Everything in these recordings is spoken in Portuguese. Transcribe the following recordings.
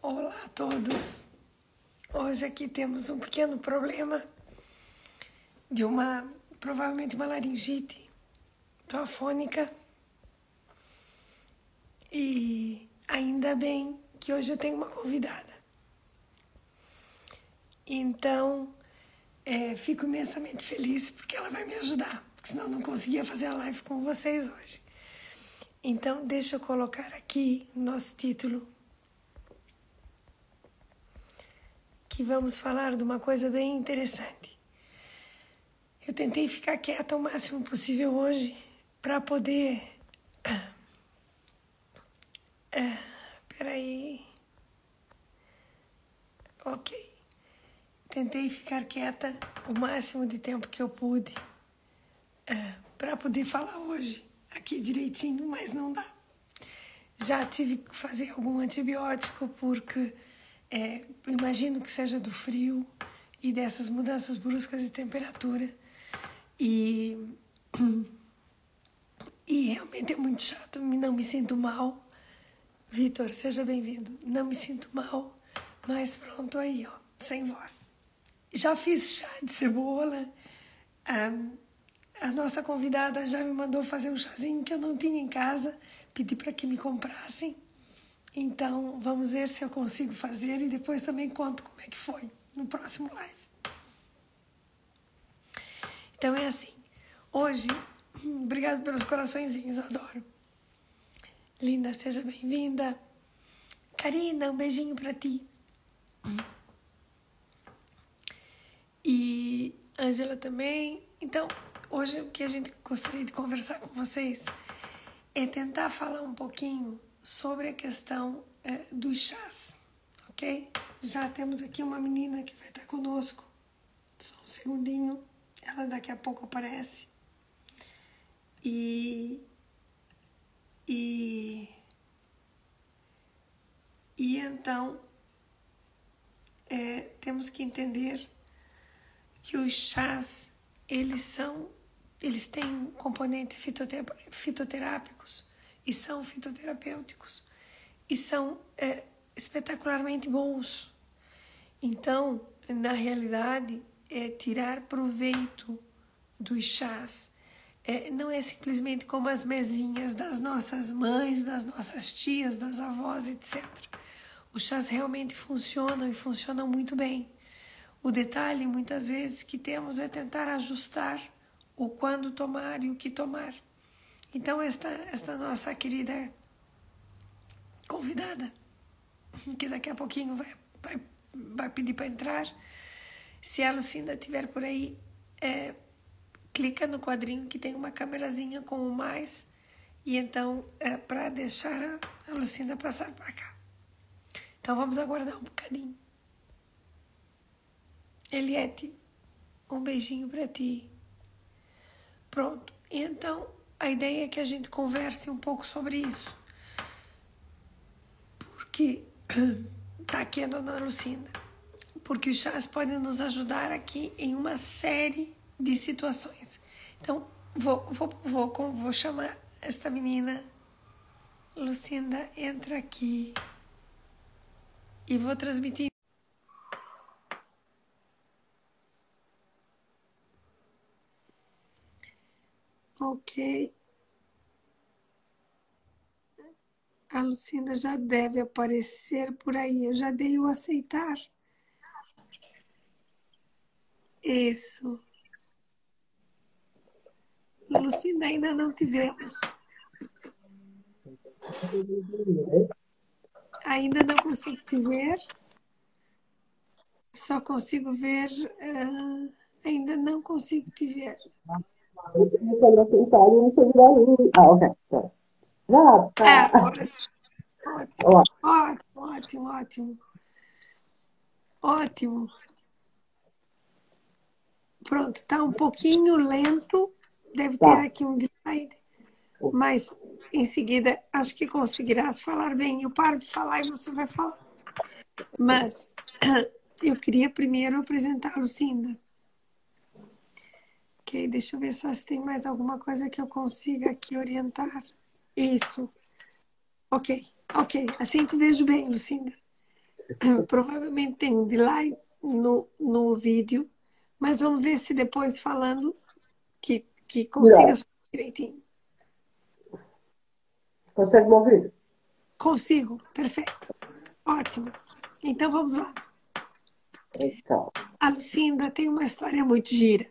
Olá a todos. Hoje aqui temos um pequeno problema de uma, provavelmente uma laringite toafônica. E ainda bem que hoje eu tenho uma convidada. Então, é, fico imensamente feliz porque ela vai me ajudar, porque senão não conseguia fazer a live com vocês hoje. Então, deixa eu colocar aqui nosso título que vamos falar de uma coisa bem interessante. Eu tentei ficar quieta o máximo possível hoje para poder. Ah, ah, peraí. Ok. Tentei ficar quieta o máximo de tempo que eu pude ah, para poder falar hoje aqui direitinho, mas não dá. Já tive que fazer algum antibiótico porque é, imagino que seja do frio e dessas mudanças bruscas de temperatura. E, e realmente é muito chato, não me sinto mal. Vitor, seja bem-vindo. Não me sinto mal, mas pronto aí, ó, sem voz. Já fiz chá de cebola. a nossa convidada já me mandou fazer um chazinho que eu não tinha em casa, pedi para que me comprassem. Então, vamos ver se eu consigo fazer e depois também conto como é que foi no próximo live. Então é assim. Hoje, obrigado pelos coraçõezinhos, adoro. Linda, seja bem-vinda. Karina, um beijinho para ti. E Angela também. Então, hoje o que a gente gostaria de conversar com vocês é tentar falar um pouquinho sobre a questão é, dos chás, ok? Já temos aqui uma menina que vai estar conosco. Só um segundinho, ela daqui a pouco aparece. E. E. E então, é, temos que entender que os chás, eles são, eles têm componentes fitoterápicos e são fitoterapêuticos e são é, espetacularmente bons. Então, na realidade, é tirar proveito dos chás é, não é simplesmente como as mesinhas das nossas mães, das nossas tias, das avós, etc. Os chás realmente funcionam e funcionam muito bem. O detalhe, muitas vezes, que temos é tentar ajustar o quando tomar e o que tomar. Então, esta, esta nossa querida convidada, que daqui a pouquinho vai, vai, vai pedir para entrar, se a Lucinda estiver por aí, é, clica no quadrinho que tem uma câmerazinha com o mais, e então é para deixar a, Lucinda passar para cá. Então, vamos aguardar um bocadinho. Eliette, um beijinho para ti. Pronto. Então, a ideia é que a gente converse um pouco sobre isso. Porque tá aqui a dona Lucinda. Porque os chás podem nos ajudar aqui em uma série de situações. Então, vou, vou, vou, vou chamar esta menina. Lucinda, entra aqui. E vou transmitir. Ok. A Lucinda já deve aparecer por aí. Eu já dei o aceitar. Isso. Lucinda, ainda não tivemos. Ainda não consigo te ver. Só consigo ver. Uh, ainda não consigo te ver. Ah, ok. Já, tá. É, agora Ótimo, ótimo, ótimo, ótimo. Ótimo. Pronto, tá um pouquinho lento. Deve ter tá. aqui um slide. Mas em seguida acho que conseguirás falar bem. Eu paro de falar e você vai falar. Mas eu queria primeiro apresentar a Lucinda. Ok, deixa eu ver só se tem mais alguma coisa que eu consiga aqui orientar. Isso. Ok, ok. Assim te vejo bem, Lucinda. provavelmente tem um delay no, no vídeo, mas vamos ver se depois falando que, que consiga direitinho. Consegue me ouvir? Consigo, perfeito. Ótimo. Então vamos lá. Então. A Lucinda tem uma história muito gira,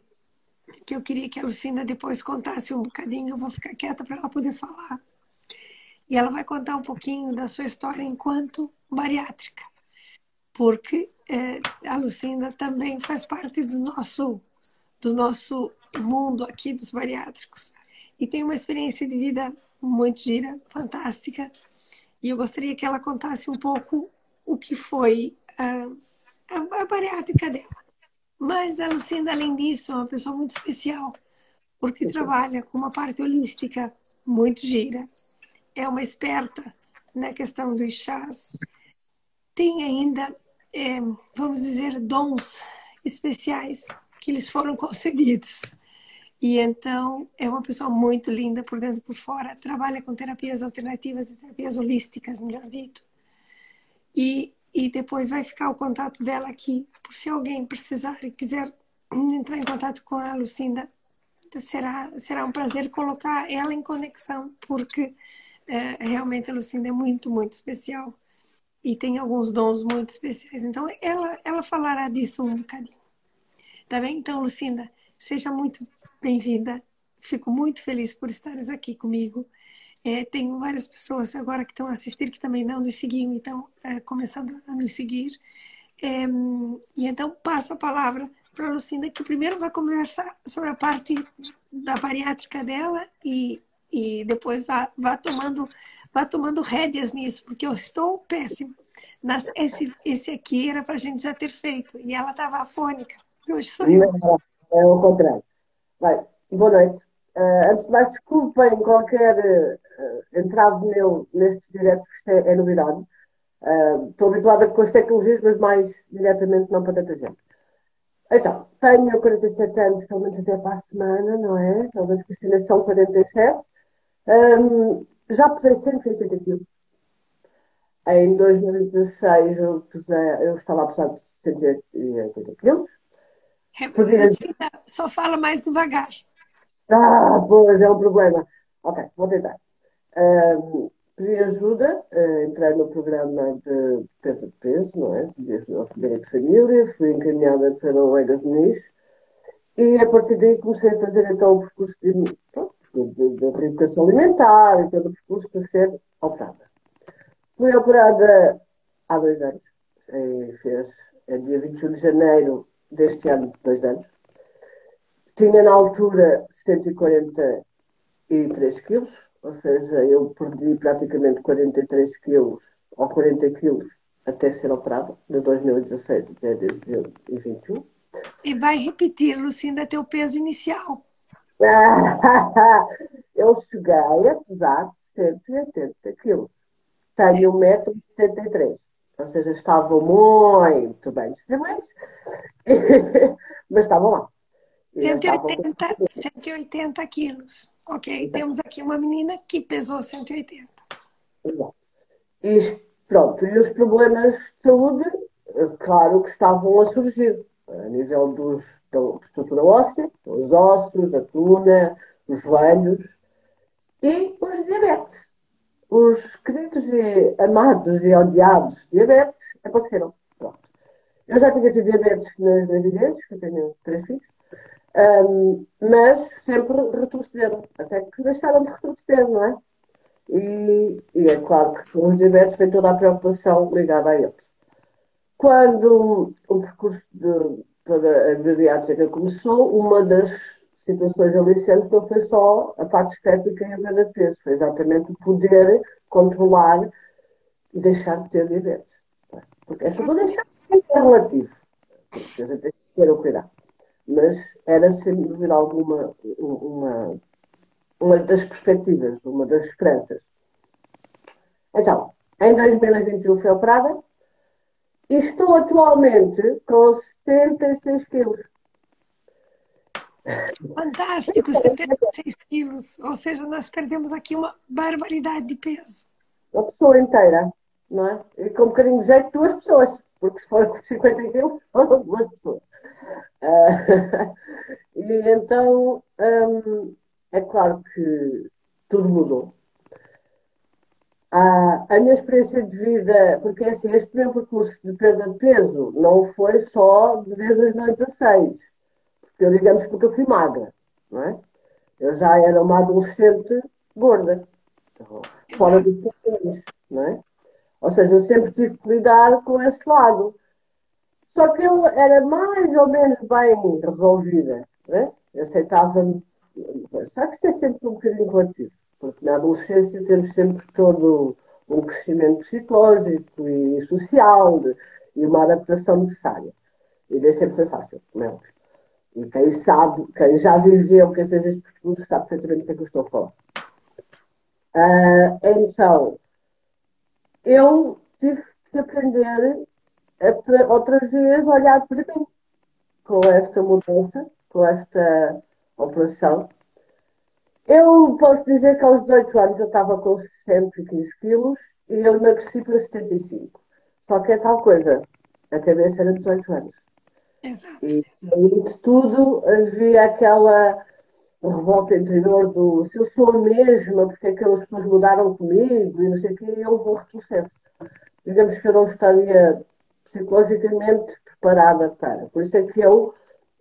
que eu queria que a Lucinda depois contasse um bocadinho. Eu vou ficar quieta para ela poder falar. E ela vai contar um pouquinho da sua história enquanto bariátrica, porque é, a Lucinda também faz parte do nosso, do nosso mundo aqui dos bariátricos. E tem uma experiência de vida muito gira, fantástica. E eu gostaria que ela contasse um pouco o que foi a, a, a bariátrica dela. Mas a Lucinda, além disso, é uma pessoa muito especial, porque trabalha com uma parte holística muito gira. É uma esperta na questão dos chás. Tem ainda, é, vamos dizer, dons especiais que lhes foram concebidos. E então é uma pessoa muito linda por dentro e por fora. Trabalha com terapias alternativas e terapias holísticas, melhor dito. E, e depois vai ficar o contato dela aqui, por se alguém precisar e quiser entrar em contato com a Lucinda, será, será um prazer colocar ela em conexão, porque é, realmente a Lucinda é muito, muito especial e tem alguns dons muito especiais. Então ela, ela falará disso um bocadinho. Tá bem? Então, Lucinda, Seja muito bem-vinda. Fico muito feliz por estares aqui comigo. É, tenho várias pessoas agora que estão a assistir que também não nos seguiam e estão é, começando a nos seguir. É, e então passo a palavra para a Lucinda, que primeiro vai conversar sobre a parte da bariátrica dela e, e depois vá, vá, tomando, vá tomando rédeas nisso, porque eu estou péssima. Nas, esse, esse aqui era para a gente já ter feito e ela estava afônica. Hoje sou eu. É o contrário. Bem, boa noite. Uh, antes de mais, desculpem qualquer uh, entrave meu nestes diretos, que isto é, é novidade. Uh, estou habituada com as tecnologias, mas mais diretamente não para tanta gente. Então, tenho 47 anos, pelo menos até para a semana, não é? Talvez Cristina são 47. Um, já pesei 180 quilos. Em 2016 eu, pesei, eu estava a pesar de 180 quilos. Podia... Só fala mais devagar. Ah, pois, é um problema. Ok, vou tentar. Um, pedi ajuda, uh, entrei no programa de perda de peso, não é? Desde o de família, fui encaminhada pela Oega Muniz e a partir daí comecei a fazer então o percurso de, de, de reeducação alimentar e todo o percurso para ser operada. Fui operada há dois anos, e fez, é dia 21 de janeiro deste ano, dois anos. Tinha na altura 143 quilos, ou seja, eu perdi praticamente 43 quilos ou 40 quilos até ser operado, de 2016 até 2021. E vai repetir, Lucinda, teu peso inicial. eu cheguei a pesar 180 quilos. Tenho 1,73m ou seja, estavam muito bem distribuídos, mas estavam lá. 180, 180 quilos. Ok, temos aqui uma menina que pesou 180. Exato. E pronto, e os problemas de saúde, eh, claro que estavam a surgir, a nível dos, da estrutura óssea, os ossos, a coluna, os joelhos e os diabetes os queridos e amados e odiados diabetes apareceram. Pronto. Eu já tinha tido diabetes nas gravidezes, que eu tenho três filhos, um, mas sempre retrocederam, até que deixaram de retroceder, não é? E, e é claro que com os diabetes vem toda a preocupação ligada a eles. Quando o percurso de, para a bariátrica começou, uma das situações aliciantes não foi só a parte estética e a perda de peso, foi exatamente o poder controlar e deixar de ter diabetes. Porque essa não deixar de ser relativo, porque a gente tem que ter o cuidado. Mas era, sem dúvida alguma, uma, uma das perspectivas, uma das esperanças. Então, em 2021 fui operada e estou atualmente com 76 quilos. Fantástico, 76 quilos. Ou seja, nós perdemos aqui uma barbaridade de peso. Uma pessoa inteira. não é? E com um bocadinho de jeito, duas pessoas, porque se for 50 quilos, foram duas pessoas. Uh, e então, um, é claro que tudo mudou. Ah, a minha experiência de vida, porque assim, este meu percurso de perda de peso não foi só de 2016, porque eu digamos porque eu fui magra, não é? Eu já era uma adolescente gorda, então, fora dos funções, não é? Ou seja, eu sempre tive que lidar com esse lado. Só que eu era mais ou menos bem resolvida, né? Aceitava-me. Sabe que isso é sempre um bocadinho relativo, porque na adolescência temos sempre todo um crescimento psicológico e social de, e uma adaptação necessária. E nem sempre foi fácil, como é óbvio. E quem sabe, quem já viveu, quem fez este percurso, sabe perfeitamente o que é que eu estou a falar. Uh, então, eu tive que aprender a, outra vez a olhar para mim com esta mudança, com esta operação. Eu posso dizer que aos 18 anos eu estava com 115 quilos e eu emagreci para 75. Só que é tal coisa, a cabeça era 18 anos. Exato. E de tudo havia aquela revolta interior do se eu sou a mesma, porque é que as pessoas mudaram comigo e não sei o quê, e eu vou retrocesso. Digamos que eu não estaria psicologicamente preparada para. Por isso é que eu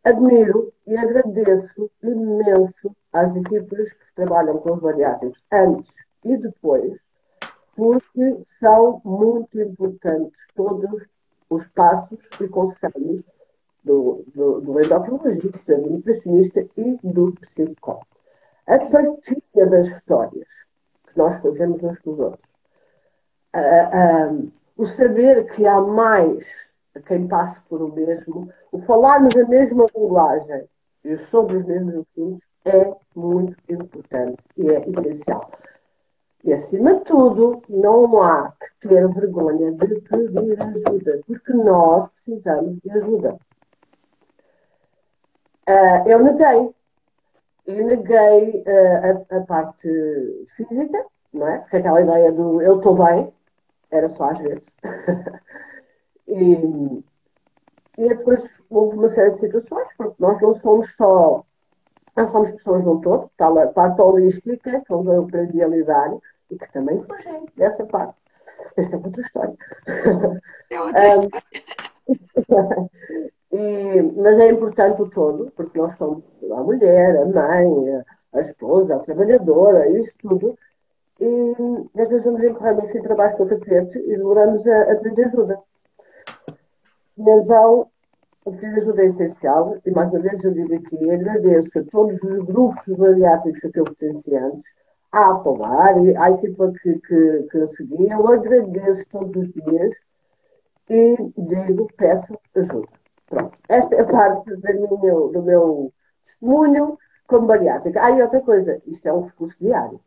admiro e agradeço imenso às equipas que trabalham com os bariátricos antes e depois, porque são muito importantes todos os passos e conselhos do, do, do endocrinologista, do nutricionista e do psicólogo. A partilha das histórias que nós fazemos uns com os outros, uh, uh, o saber que há mais a quem passe por o mesmo, o falarmos a mesma linguagem e sobre os mesmos assuntos é muito importante e é essencial. E, acima de tudo, não há que ter vergonha de pedir ajuda, porque nós precisamos de ajuda. Uh, eu neguei. Eu neguei uh, a, a, parte física, não é? Porque aquela ideia do eu estou bem, era só às vezes. e, e depois houve uma série de situações, porque nós não somos só, nós somos pessoas de um todo, tal a parte holística, que eu aprendi a lidar, e que também fugi dessa parte. Essa é outra história. É outra história. E, mas é importante o todo, porque nós somos a mulher, a mãe, a, esposa, a trabalhadora, isso tudo. E às vezes vamos empurrando assim para baixo do tapete e demoramos a, a pedir ajuda. Então, o pedir ajuda é essencial, e mais uma vez eu digo aqui, agradeço a todos os grupos bariátricos a que eu pertenci antes, à Polar e à equipa que, que, que eu segui, eu agradeço todos os dias e digo, peço ajuda. Pronto, esta é a parte do meu, do meu testemunho como bariátrica. Ah, e outra coisa, isto é um recurso diário.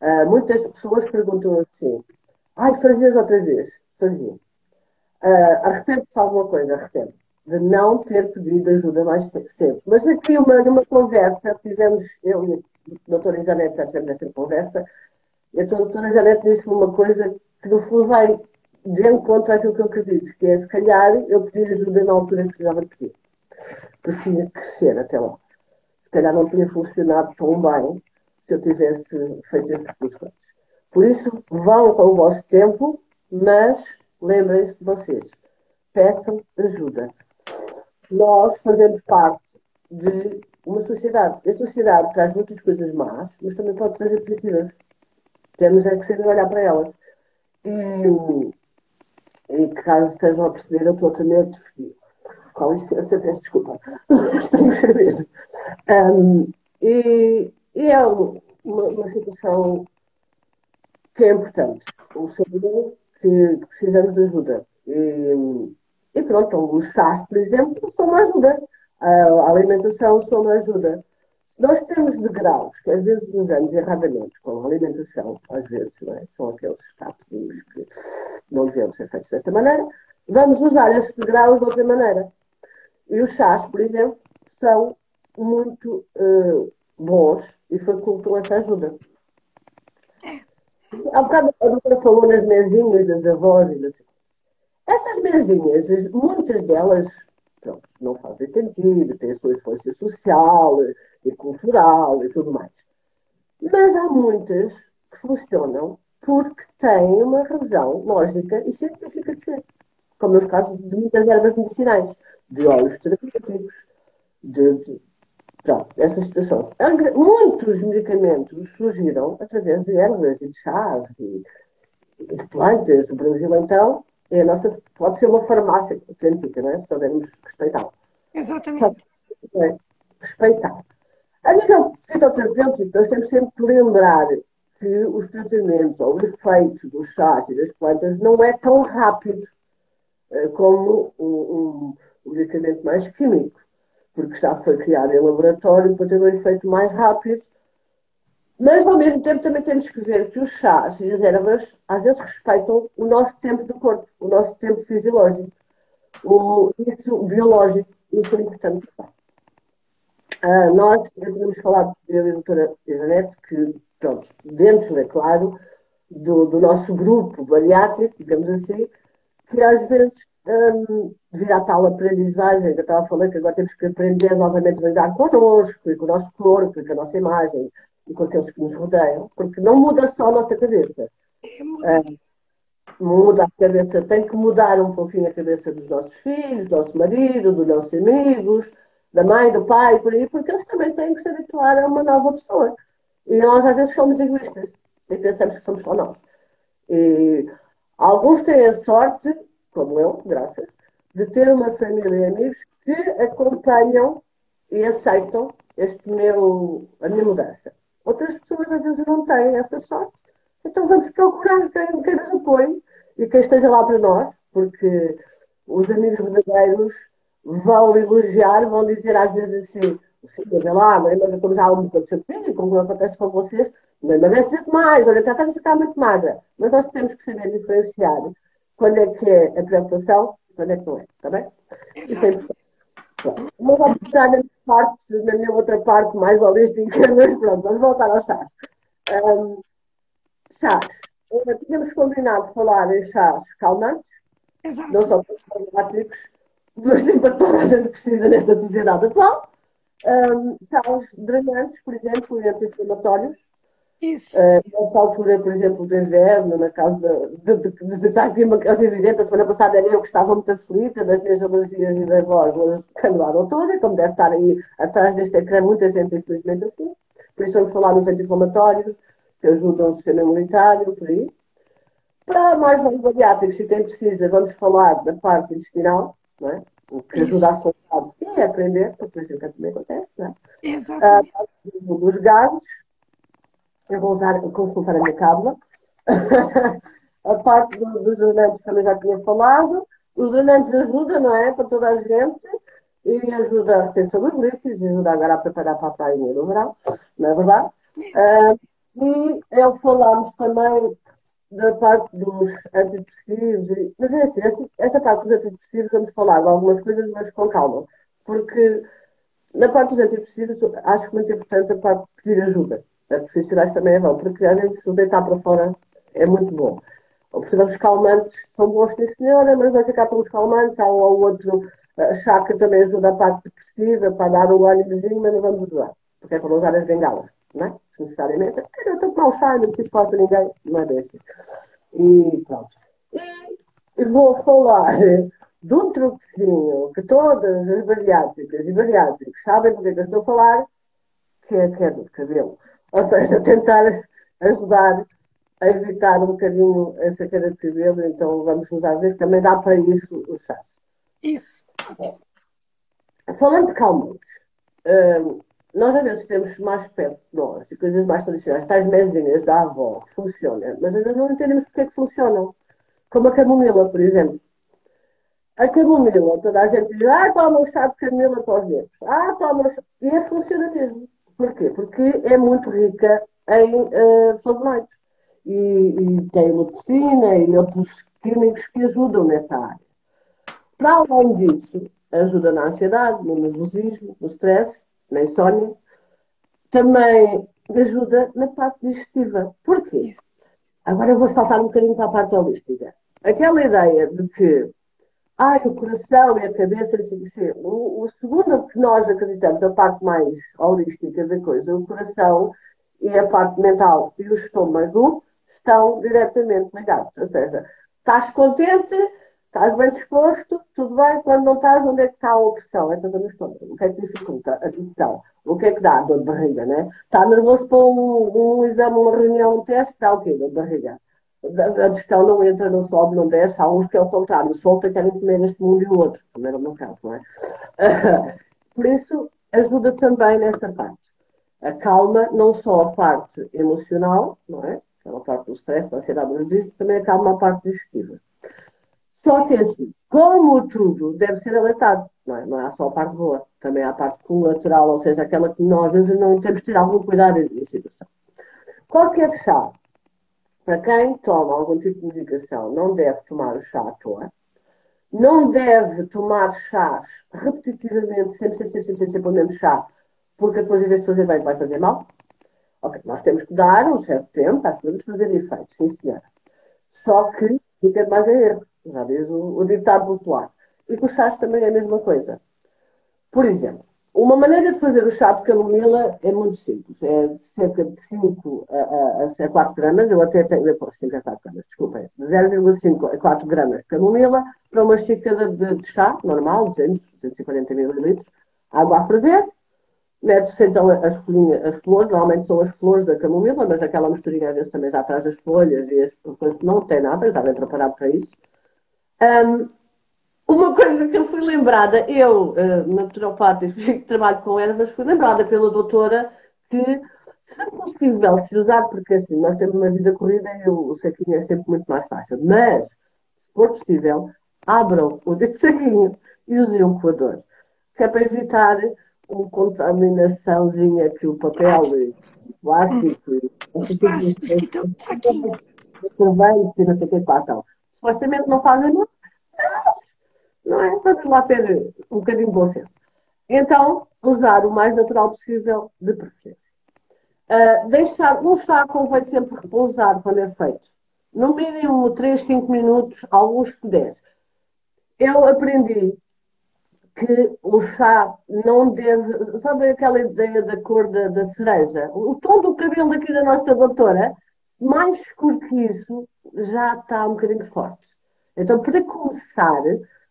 Uh, muitas pessoas perguntam assim, ai, fazias outra vez? Fazia. Uh, arrependo-se de alguma coisa, arrependo de não ter pedido ajuda mais cedo. Mas aqui, uma, numa conversa, fizemos, eu e a doutora Isanete já tivemos essa conversa, e a doutora Isanete disse-me uma coisa que, no fundo, vai de encontro àquilo que eu acredito, que é se calhar eu pedi ajuda na altura que precisava pedir. Porque tinha que crescer até lá. Se calhar não tinha funcionado tão bem se eu tivesse feito esses cursos Por isso, vão com o vosso tempo, mas lembrem-se de vocês. Peçam ajuda. Nós fazemos parte de uma sociedade. A sociedade traz muitas coisas más, mas também pode trazer positivas. Temos é que saber olhar para elas. E e caso estejam a perceber, eu estou frio. Com licença, peço desculpa. Estou a cerveja. Um, e, é uma, uma, situação que é importante. O saber que, precisamos de ajuda. E, e pronto, os chás, por exemplo, são uma ajuda. A alimentação são uma ajuda. Nós temos degraus que às vezes usamos erradamente com a alimentação, às vezes, não é? São aqueles cápsulas que não devemos ser feitos desta maneira. Vamos usar esses degraus de outra maneira. E os chás, por exemplo, são muito uh, bons e facultam essa ajuda. Há bocado a doutora falou nas mesinhas das avós e. Essas mesinhas, muitas delas não fazem sentido, têm a sua influência social e cultural e tudo mais. Mas há muitas que funcionam porque têm uma razão lógica e científica de ser. Como nos casos de muitas ervas medicinais, de óleos terapêuticos, de, de pronto, essas situações. Muitos medicamentos surgiram através de ervas e de chás e, de plantas. O Brasil, então, é a nossa, pode ser uma farmácia autêntica, não é? Se soubermos respeitá-la. Exatamente. É, respeitar. A nível fitoterapêutico, nós temos sempre que lembrar que os tratamentos ou o efeito dos chás e das plantas não é tão rápido uh, como um, um, medicamento mais químico, porque está foi criado em laboratório para ter um efeito mais rápido. Mas, ao mesmo tempo, também temos que ver que os chás e as ervas, às vezes, respeitam o nosso tempo do corpo, o nosso tempo fisiológico, o, isso, o biológico. Isso é importante. Uh, nós já tínhamos falado, eu e a doutora Janete, que, pronto, dentro, é claro, do, do, nosso grupo bariátrico, digamos assim, que às vezes, um, devido à tal aprendizagem que eu estava falando, que agora temos que aprender novamente a lidar connosco, e com o nosso corpo, e com a nossa imagem, e com aqueles que nos rodeiam, porque não muda só a nossa cabeça. Uh, muda a cabeça, tem que mudar um pouquinho a cabeça dos nossos filhos, do nosso marido, dos nossos amigos, da mãe, do pai, por aí, porque eles também têm que se habituar a uma nova pessoa. E nós às vezes somos egoístas e pensamos que somos só nós. E alguns têm a sorte, como eu, graças, de ter uma família e amigos que acompanham e aceitam este meu, a minha mudança. Outras pessoas às vezes não têm essa sorte. Então vamos procurar quem, quem nos apoie e quem esteja lá para nós, porque os amigos verdadeiros vão elogiar, vão dizer às vezes assim, sim, vê lá, mas eu estou já um bocado de como acontece com vocês, mas merece mais, olha, já estás a ficar muito magra. Mas nós temos que saber diferenciar quando é que é a preocupação e quando é que não é, está bem? Isso é importante. Vamos estar na parte, na minha outra parte mais holística, mas pronto, vamos voltar ao chás. Um, chás. Tínhamos combinado falar em chás calmantes, Exato. não só para os mas nem para toda a gente precisa nesta sociedade atual. Um, os drenantes, por exemplo, e anti-inflamatórios. Isso. Uh, nessa altura, por exemplo, do inverno, na casa de, de, de, de estar aqui uma casa evidente, a semana passada era eu que estava muito aflita das minhas alergias e da voz, canelaram toda, como deve estar aí atrás deste ecrã, muita gente, infelizmente, assim. Por isso vamos falar nos anti-inflamatórios, que ajudam o sistema imunitário, por aí. Para mais bariátricos, se tem precisa, vamos falar da parte intestinal, não é? O que ajuda a soltar é aprender, porque isso também acontece, não é? Exatamente. Ah, dos gases, eu vou usar, consultar a minha cábula. a parte do, dos drenantes também já tinha falado. Os drenantes ajudam, não é? Para toda a gente. E ajuda a retenção dos líquidos, ajuda agora a preparar para a praia do verão, não é verdade? Uh, e eu falámos também da parte dos antidepressivos, mas é assim, essa, essa parte dos antidepressivos vamos falar de algumas coisas, mas com calma, porque na parte dos antidepressivos acho muito importante a parte de pedir ajuda. A profissionais também é bom, porque vezes se deitar para fora é muito bom. Observamos calmantes, são bons, sim senhora, mas vai ficar pelos calmantes, há um ou outro chá que também ajuda a parte depressiva, para dar o ânimozinho, mas não vamos usar, porque é para usar as bengalas, não é? necessariamente. Eu estou mal não preciso falar para ninguém, não é. E pronto. E vou falar de um truquezinho que todas as bariátricas e bariátricos sabem do que, é que eu estou a falar, que é a queda de cabelo. Ou seja, tentar ajudar a evitar um bocadinho essa queda de cabelo, então vamos usar ver também dá para isso o chá. Isso. Falando de calmantes, hum, nós às vezes temos mais perto de nós e coisas mais tradicionais, tais mesinhas da avó, que funcionam, mas às vezes não entendemos porque é que funcionam. Como a camomila, por exemplo. A camomila, toda a gente diz, ah, toma um chá de camomila para os dedos. Ah, toma E é funciona mesmo. Porquê? Porque é muito rica em uh, flavonoides. E, e tem leucina e outros químicos que ajudam nessa área. Para além disso, ajuda na ansiedade, no nervosismo, no stress, na insónia, também ajuda na parte digestiva. Porquê? Agora eu vou saltar um bocadinho para a parte holística. Aquela ideia de que ai, o coração e a cabeça, assim, o, o segundo que nós acreditamos, a parte mais holística da coisa, o coração e a parte mental e o estômago estão diretamente ligados. Ou seja, estás contente, estás bem disposto, tudo bem, quando não estás, onde é que está a opressão? É toda no estômago. O que é que dificulta a digestão? O que é que dá? Dor de barriga, né? Está nervoso para um, um exame, uma reunião, um teste, dá o quê? Dor de barriga. A digestão não entra, não sobe, não desce. Há uns que é o contrário, solta e querem comer este mundo e o outro. Também era o meu caso, não é? Por isso, ajuda também nessa parte. A calma, não só a parte emocional, não é? Aquela parte do stress, da ansiedade, mas também acalma a parte digestiva. Só que assim, como tudo deve ser alertado, não é? Não é só a parte boa, também há a parte colateral, ou seja, aquela que nós às vezes não temos de ter algum cuidado em situação. Qualquer chá, para quem toma algum tipo de medicação, não deve tomar o chá à toa, não deve tomar chás repetitivamente, sempre, sempre, sempre, sempre, sempre o mesmo chá, porque depois, em vez de fazer bem, vai fazer mal. Ok, nós temos que dar um certo tempo para as coisas fazerem efeito, sim senhora. Só que fica mais a erro já diz o, o ditado popular. E com os chás também é a mesma coisa. Por exemplo, uma maneira de fazer o chá de camomila é muito simples. É cerca de 5 a, a, a 4 gramas, eu até tenho, depois 5 a 4 gramas, desculpem, 0,5 a 4 gramas de camomila para uma xícara de, de chá normal, 200, 240 ml, água a ferver, mete-se então as, folhinhas, as flores, normalmente são as flores da camomila, mas aquela misturinha às vezes também já traz as folhas e as coisas, não tem nada, já vem preparado para isso. Um, uma coisa que eu fui lembrada, eu, uh, naturopata trabalho com ervas, fui lembrada pela doutora que se é possível se usar, porque assim, nós temos uma vida corrida e o, o saquinho é sempre muito mais fácil, mas, se for possível, abram o dedo saquinho e usem um coador, que é para evitar uma contaminaçãozinha que o papel e o plástico e os plásticos que estão no saquinho. Sorvete e não sei o que passam supostamente não fazem nada. Não é? Vamos lá ter um bocadinho de bom senso. Então, usar o mais natural possível, de preferência. Uh, deixar, um chá convém sempre repousar quando é feito. No mínimo 3, 5 minutos, alguns que 10. Eu aprendi que o chá não deve. Sabe aquela ideia da cor da, da cereja? O tom do cabelo aqui da nossa doutora, mais escuro que isso, já está um bocadinho forte. Então, para começar,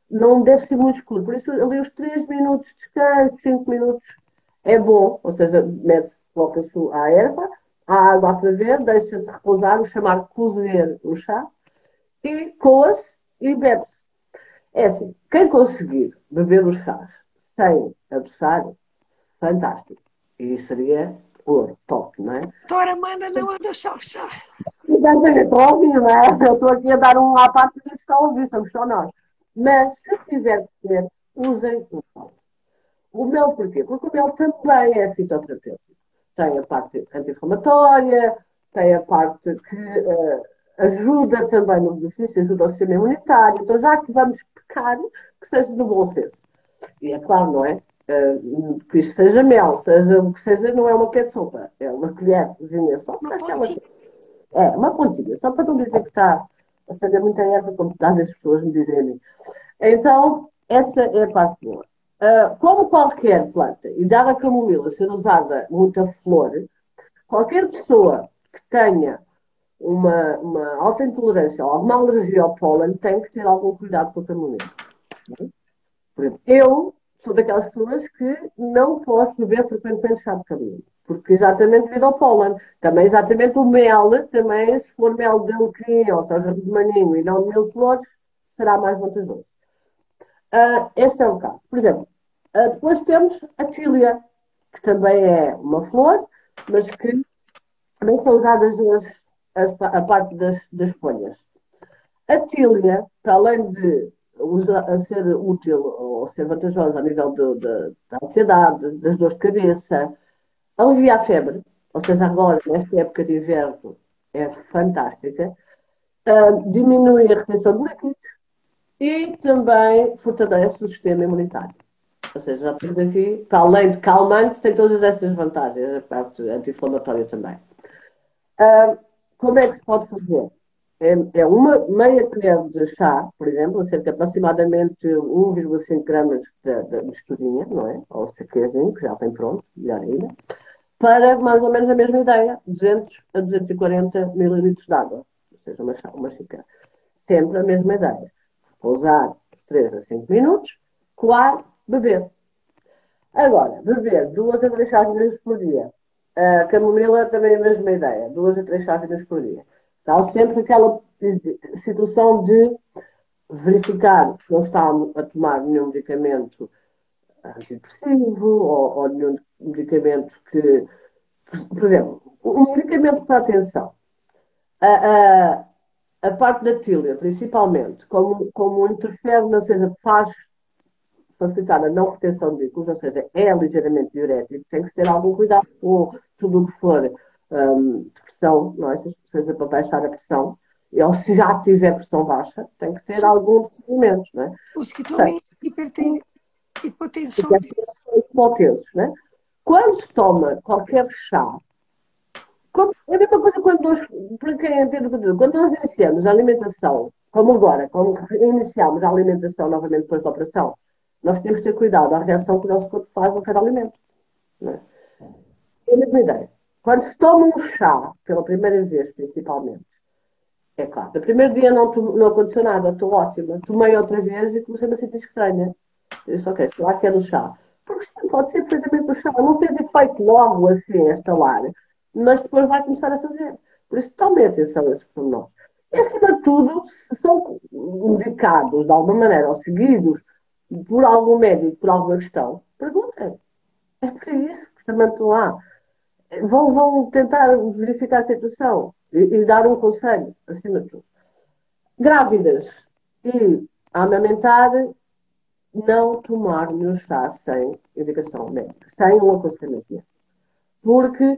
não deve ser muito escuro. Por isso, ali os 3 minutos de descanso, 5 minutos é bom. Ou seja, mete-se, coloca-se a erva, a água a ferver, deixa-se repousar, o chamar cozer o chá, e coa-se e bebe-se. É assim, quem conseguir beber os chás sem adoçar, fantástico. E seria ouro, top, não é? Doutora Amanda não adoçar o chá. Exatamente, óbvio, não é? Eu estou aqui a dar um à parte que está a ouvir, somos só nós. Mas, se tiver que ser, usem o mel. O mel porquê? Porque o mel também é fitoterapêutico. Tem a parte anti-inflamatória, tem a parte que uh, ajuda também no benefício, ajuda o sistema imunitário. Então, já que vamos pecar, que seja no bom senso. E é claro, não é? Uh, que isto seja mel, seja o que seja, não é uma colher de sopa, é uma colherzinha só para aquela. É, uma pontinha, só para não dizer que está a fazer muita erva, como às vezes as pessoas me mim. Então, essa é a parte boa. Uh, como qualquer planta, e dada a camomila ser usada muita flor, qualquer pessoa que tenha uma, uma alta intolerância ou alguma alergia ao pólen tem que ter algum cuidado com a camomila. Por exemplo, eu sou daquelas pessoas que não posso beber frequentemente chá de camomila porque exatamente devido ao pólen. Também exatamente o mel, também se for mel de alecrim, ou seja, de maninho e não de mil flores, será mais vantajoso. Uh, este é o caso. Por exemplo, uh, depois temos a tília, que também é uma flor, mas que também são usadas as, a parte das, das folhas. A tília, para além de ser útil ou ser vantajosa a nível de, de, da ansiedade, das dores de cabeça, alivia a febre, ou seja, agora, nesta época de inverno, é fantástica, uh, diminui a retenção de líquidos e também fortalece o sistema imunitário. Ou seja, aqui, para além de calmante, tem todas essas vantagens, a parte anti-inflamatória também. Uh, como é que se pode fazer? É, é uma meia colher de chá, por exemplo, cerca de aproximadamente 1,5 gramas de, misturinha, não é? Ou saquezinho, que já tem pronto, melhor ainda, para mais ou menos a mesma ideia, 200 a 240 mililitros de água, ou seja, uma, uma xícara. Sempre a mesma ideia. Pousar 3 a 5 minutos, coar, beber. Agora, beber duas a três chávenas por dia. A camomila também é a mesma ideia, duas a três chávenas por dia. Está sempre aquela situação de verificar se não está a tomar nenhum medicamento antidepressivo ou, ou nenhum medicamento que. Por exemplo, um medicamento para a atenção. A, a, a parte da tília, principalmente, como, como interfere, ou seja, faz facilitar a não retenção de líquidos, ou seja, é ligeiramente diurético, tem que ter algum cuidado com tudo o que for um, depressão, não é? seja para baixar a pressão, ou se já tiver pressão baixa, tem que ter algum procedimento, não é? Os que tomam hipertensão, hipotensos, né? Quando se toma qualquer chá, é a mesma coisa quando nós, para quem entende quando nós iniciamos a alimentação, como agora, quando iniciamos a alimentação novamente depois da operação, nós temos que ter cuidado à reação que o nosso corpo faz a cada alimento. Né? É a mesma ideia. Quando se toma um chá, pela primeira vez principalmente, é claro, no primeiro dia não, não aconteceu nada, estou ótima. Tomei outra vez e comecei a sentir estranha. Eu disse, ok, será que é do chá? Porque sim, pode ser perfeitamente do chá. Não fez efeito logo assim a estalar, mas depois vai começar a fazer. Por isso, tomem atenção a esses pormenores. E, acima de tudo, se são medicados de alguma maneira ou seguidos por algum médico, por alguma questão, perguntem. É por isso que também estão lá. Vão, vão tentar verificar a situação e, e dar um conselho, acima de tudo. Grávidas e a amamentar, não tomar nenhum chá sem indicação médica, sem um aconselhamento. Porque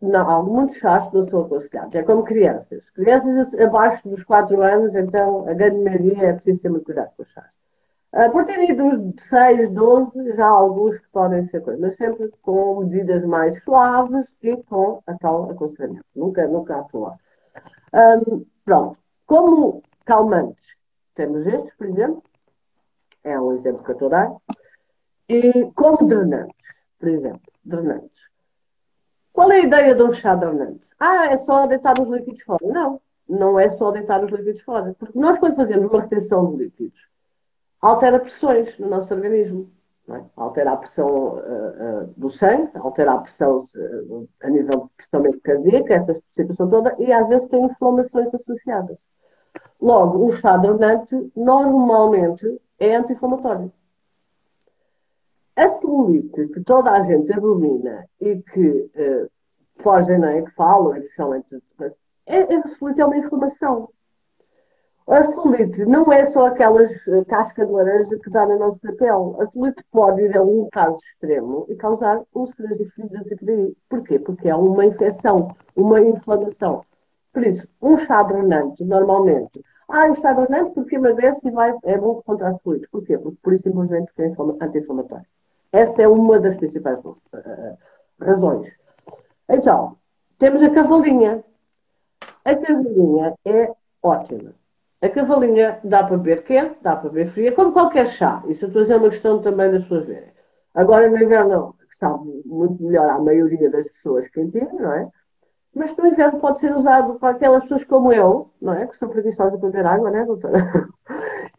não, há muitos chás não são aconselhados. É como crianças. Crianças abaixo dos 4 anos, então a grande maioria é preciso ter muito cuidado com os chás. Uh, por terem dos 6, 12, já há alguns que podem ser coisas, mas sempre com medidas mais suaves e com a tal aconselhamento. Nunca, nunca atuar. Um, pronto. Como calmantes, temos estes, por exemplo. É um exemplo que eu estou a dar. E como drenantes, por exemplo. Drenantes. Qual é a ideia de um chá drenante? Ah, é só deitar os líquidos fora. Não, não é só deitar os líquidos fora. Porque nós, quando fazemos uma retenção de líquidos, altera pressões no nosso organismo. É? Altera a pressão uh, uh, do sangue, altera a pressão uh, a nível de pressão cardíaca, essa situação toda, e às vezes tem inflamações associadas. Logo, um chá drenante normalmente é anti-inflamatório. A celulite, que toda a gente abomina e que uh, fogem, não é? Que falam, especialmente, é, a celulite é uma inflamação. A celulite não é só aquelas eh, cascas de laranja que dá na nossa pele. A celulite pode ir a um caso extremo e causar úlceras e feridas e por Porquê? Porque é uma infecção, uma inflamação. Por isso, um chá drenante, normalmente, ah, um chá drenante porque emagrece e vai, é bom contra a celulite. Porquê? Porque por isso simplesmente é anti-inflamatório. Essa é uma das principais uh, razões. Então, temos a cavalinha. A cavalinha é ótima. A cavalinha dá para beber quente, dá para beber fria, como qualquer chá. Isso estou a uma questão também das pessoas verem. Agora, no inverno, que está muito melhor à maioria das pessoas quentinho, não é? Mas no inverno pode ser usado para aquelas pessoas como eu, não é? Que são preguiçosas para beber água, não é, doutora?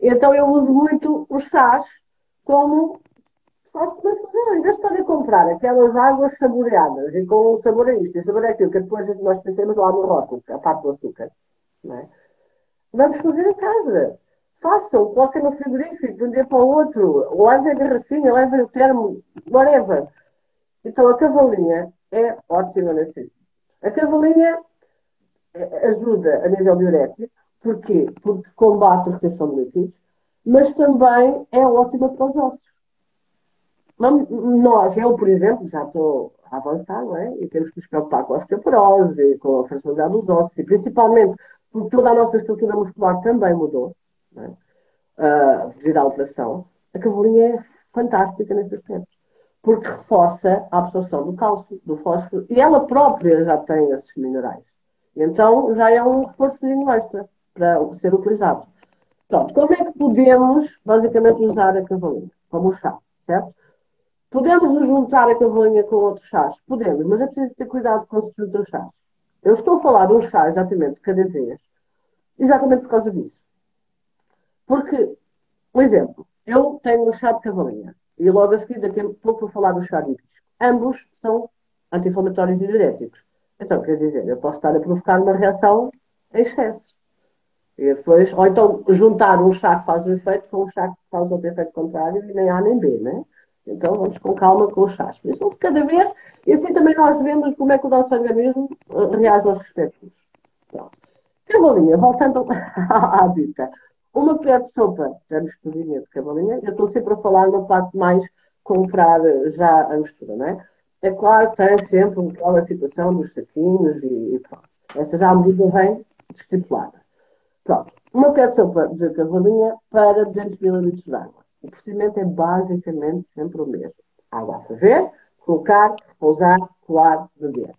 Então eu uso muito os chás como faço para fazer. Em vez de estar a comprar aquelas águas saboreadas e com sabor a isto e sabor a aquilo, que depois nós pensamos lá no rótulo, a parte do açúcar, não é? Vamos fazer em casa. Façam, coloquem no frigorífico de um dia para o outro, levem a garrafinha, levem o termo, whatever. Então a cavalinha é ótima nesse. A cavalinha eh, ajuda a nível diurético, porquê? Porque combate a retenção de líquidos, mas também é ótima para os ossos. Nós, eu, por exemplo, já estou a avançar, não é? E temos que nos preocupar com a osteoporose, com a fragilidade dos ossos, e principalmente porque toda a nossa estrutura muscular também mudou, é? uh, devido à operação, a cavalinha é fantástica nesse aspecto. Porque reforça a absorção do cálcio, do fósforo, e ela própria já tem esses minerais. Então já é um reforço extra para ser utilizado. Pronto, como é que podemos, basicamente, usar a cavalinha? Como um chá, certo? Podemos juntar a cavalinha com outros chás? Podemos, mas é preciso ter cuidado com os chás. Eu estou a falar de um chá exatamente cada vez, exatamente por causa disso. Porque, um exemplo, eu tenho um chá de cavalinha e logo a seguir, daqui a pouco vou falar do chá de hibisco. Ambos são anti-inflamatórios e diuréticos. Então, quer dizer, eu posso estar a provocar uma reação em excesso. E depois, ou então juntar um chá que faz um efeito com um chá que faz outro efeito contrário e nem A nem B, né? Então vamos com calma com os chás. Isso cada vez, e assim também nós vemos como é que o nosso organismo eh, reage aos respectivos. Cavalinha, voltando à dita. Uma colher de sopa da misturinha de cavalinha, eu estou sempre a falar na parte mais comprar já a mistura, não é? É claro tem sempre aquela situação dos saquinhos e, e pronto. Essa já a medida vem estipulada. Pronto. Uma colher de sopa de cavalinha para 200 ml de água. O procedimento é basicamente sempre o mesmo. Água a ferver, colocar, repousar, coar, beber.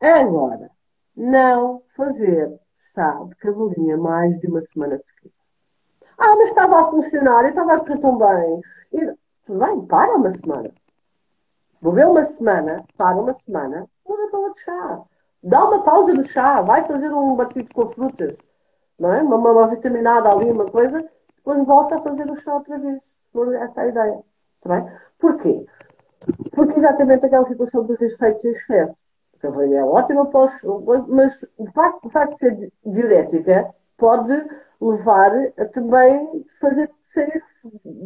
Agora, não fazer chá de cavalinha mais de uma semana seguida. Ah, mas estava a funcionar, eu estava a ficar tão bem. E, tudo bem, para uma semana. Vou ver uma semana, para uma semana, uma pausa de chá. Dá uma pausa do chá, vai fazer um batido com frutas, não é? Uma, uma vitaminada ali, uma coisa, depois volta a fazer o chá outra vez. Essa é a ideia. Tá bem? Porquê? Porque exatamente aquela situação dos efeitos em excesso. A cafeína é ótima, mas o facto, o facto de ser diurética pode levar a também fazer séries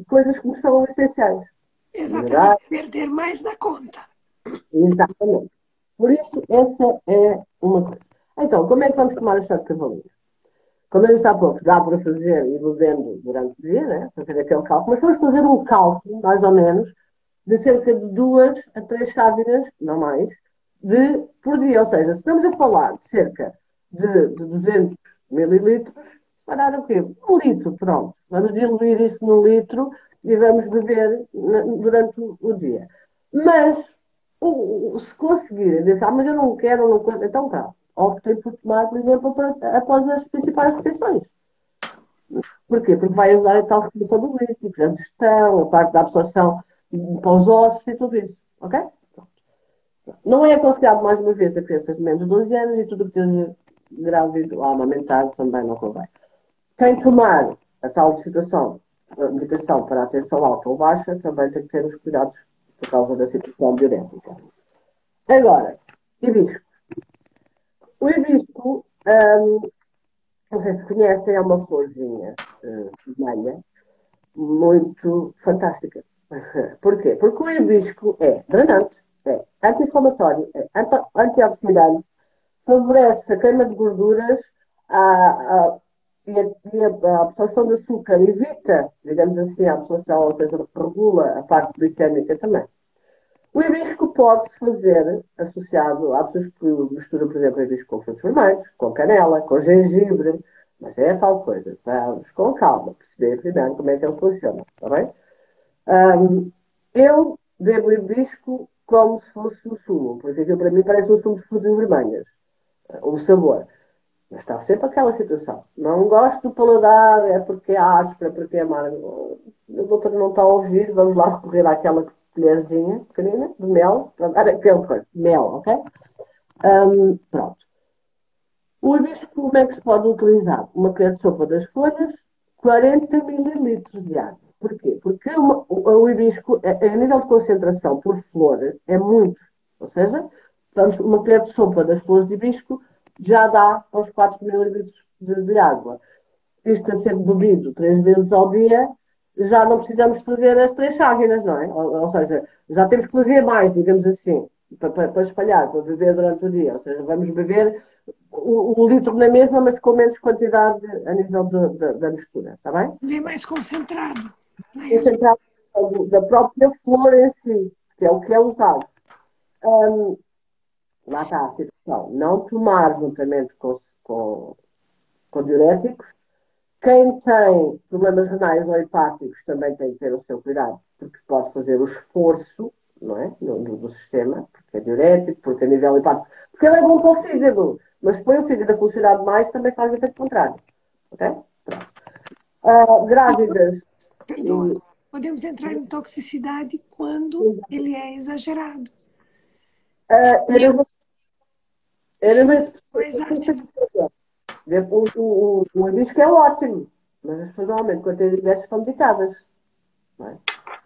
coisas que nos são essenciais. Exatamente, perder mais da conta. Exatamente. Por isso, essa é uma coisa. Então, como é que vamos tomar o chá de cavalinho? Como eu disse há pouco, dá para fazer e bebendo durante o dia, né? fazer aquele cálculo, mas vamos fazer um cálculo, mais ou menos, de cerca de duas a três chávenas, não mais, de, por dia. Ou seja, se estamos a falar de cerca de, de 200 mililitros, vai dar o quê? Um litro, pronto. Vamos diluir isso num litro e vamos beber durante o dia. Mas, se conseguirem dizer, ah, mas eu não quero, não quero, então tá optem por tomar, por exemplo, após as principais refeições. Porquê? Porque vai ajudar a tal restrição do líquido, a digestão, a parte da absorção para os ossos e tudo isso. Ok? Não é aconselhado, mais uma vez, a crianças de menos de 12 anos e tudo que esteja grávido ou amamentado também não convém. Quem tomar a tal situação, a medicação para a tensão alta ou baixa, também tem que ter os cuidados por causa da situação diurética. Agora, hibisco. O hibisco, um, não sei se conhecem, é uma florzinha uh, vermelha muito fantástica. Porquê? Porque o hibisco é drenante, é anti-inflamatório, é antioxidante, favorece a queima de gorduras a, a, e, a, e a, absorção de açúcar, evita, digamos assim, a absorção, ou seja, regula a parte glicémica também. O hibisco pode-se fazer associado a pessoas que misturam, por exemplo, hibisco com frutos vermelhos, com canela, com gengibre, mas é tal coisa. Vamos com calma, perceber primeiro como é que ele funciona, está bem? Um, eu bebo hibisco como se fosse um sumo, porque aquilo para mim parece um sumo de frutas vermelhas, o sabor. Está sempre aquela situação. Não gosto do paladar, é porque é áspero, é porque é amargo. O doutor não está a ouvir, vamos lá recorrer àquela colherzinha pequenina de mel, para dar aquele coisa, mel, ok? Um, pronto. O hibisco, como é que se pode utilizar? Uma colher de sopa das folhas, 40 mililitros de água. Porquê? Porque uma, o, hibisco, a, a, nível de concentração por flor, é muito. Ou seja, vamos, uma colher de sopa das flores de hibisco já dá aos 4 mililitros de, de água. Isto a ser bebido três vezes ao dia, já não precisamos fazer as três chávenas, não é? Ou, ou, seja, já temos que fazer mais, digamos assim, para, para, para, espalhar, para beber durante o dia. Ou seja, vamos beber o, o litro na mesma, mas com menos quantidade a nível de, de, da mistura, está bem? Bem mais concentrado. Concentrado da própria flor em si, que é o que é usado. Um, lá está a situação. Não tomar juntamente com, com, com diuréticos, quem tem problemas renais ou hepáticos também tem que ter o seu cuidado, porque pode fazer o esforço não é? do sistema, porque é diurético, porque a nível hepático, porque ele é bom para o fígado, Mas põe o fígado a funcionar demais, também faz o efeito contrário. Ok? Uh, grávidas. Perdão, podemos entrar em toxicidade quando ele é exagerado. Uh, era, era, o, o, o, o é ótimo, mas as pessoas normalmente, quando têm diabetes, são dedicadas. É?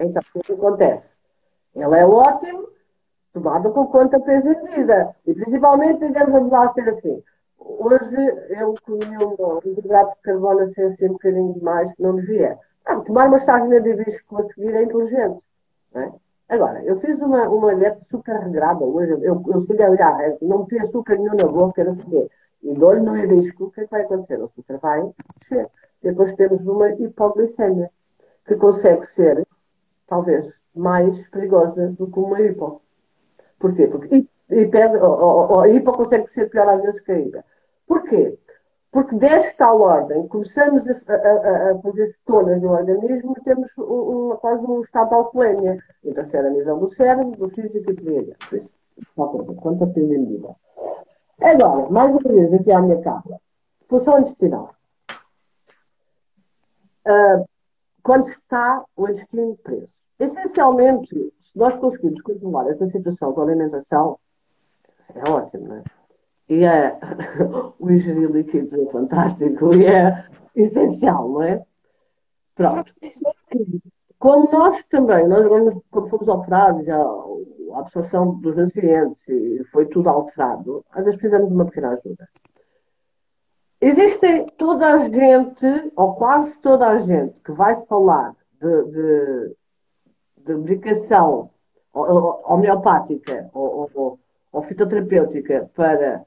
Então, o que acontece? Ele é ótimo, tomado com conta peso em vida. E principalmente, digamos, vamos lá ser assim. Hoje eu comi um, hidrato de carbono assim, assim um bocadinho demais, que não devia. Ah, tomar uma estágina de risco a seguir é inteligente. É? Agora, eu fiz uma, uma dieta super regrada hoje. Eu, eu fui olhar, não tinha açúcar nenhum na boca, não sei o. E dou-lhe no risco, o que é que vai acontecer? O açúcar vai descer. Depois temos uma hipoglicemia, que consegue ser, talvez, mais perigosa do que uma hipo. Porquê? Porque a hipo consegue ser pior às vezes que a hiper. Porquê? Porque desta tal ordem, começamos a, a, a fazer cetonas no organismo temos quase um estado de alcoolemia. Então, se era a nível do cérebro, do físico e do DNA. Quanto a medida. Agora, mais uma vez, aqui à minha cábula. Função intestinal. Uh, quando está o intestino preso. Essencialmente, se nós conseguirmos controlar essa situação com a alimentação, é ótimo, não é? E é, o ingerir líquidos é fantástico e é essencial, não é? Pronto. Como nós também, nós quando fomos operados, já a absorção dos nutrientes e foi tudo alterado, às vezes precisamos de uma pequena ajuda. Existe toda a gente, ou quase toda a gente, que vai falar de, de, de medicação homeopática ou, ou, ou fitoterapêutica para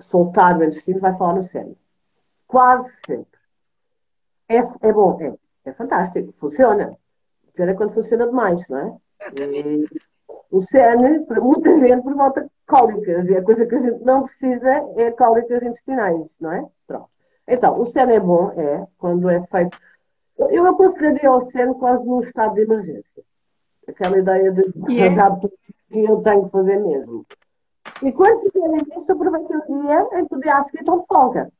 soltar o intestino, vai falar no cérebro. Quase sempre. É, é bom, é, é fantástico, funciona. Pior é quando funciona demais, não é? E o CN, para muita gente, provoca cólicas. E a coisa que a gente não precisa é cólicas intestinais, não é? Pronto. Então, o CN é bom, é, quando é feito. Eu aconselharia o CN quase num estado de emergência. Aquela ideia de yeah. que eu tenho que fazer mesmo. E quando fizerem isso, aproveitem o dia em que seguir estão de folga.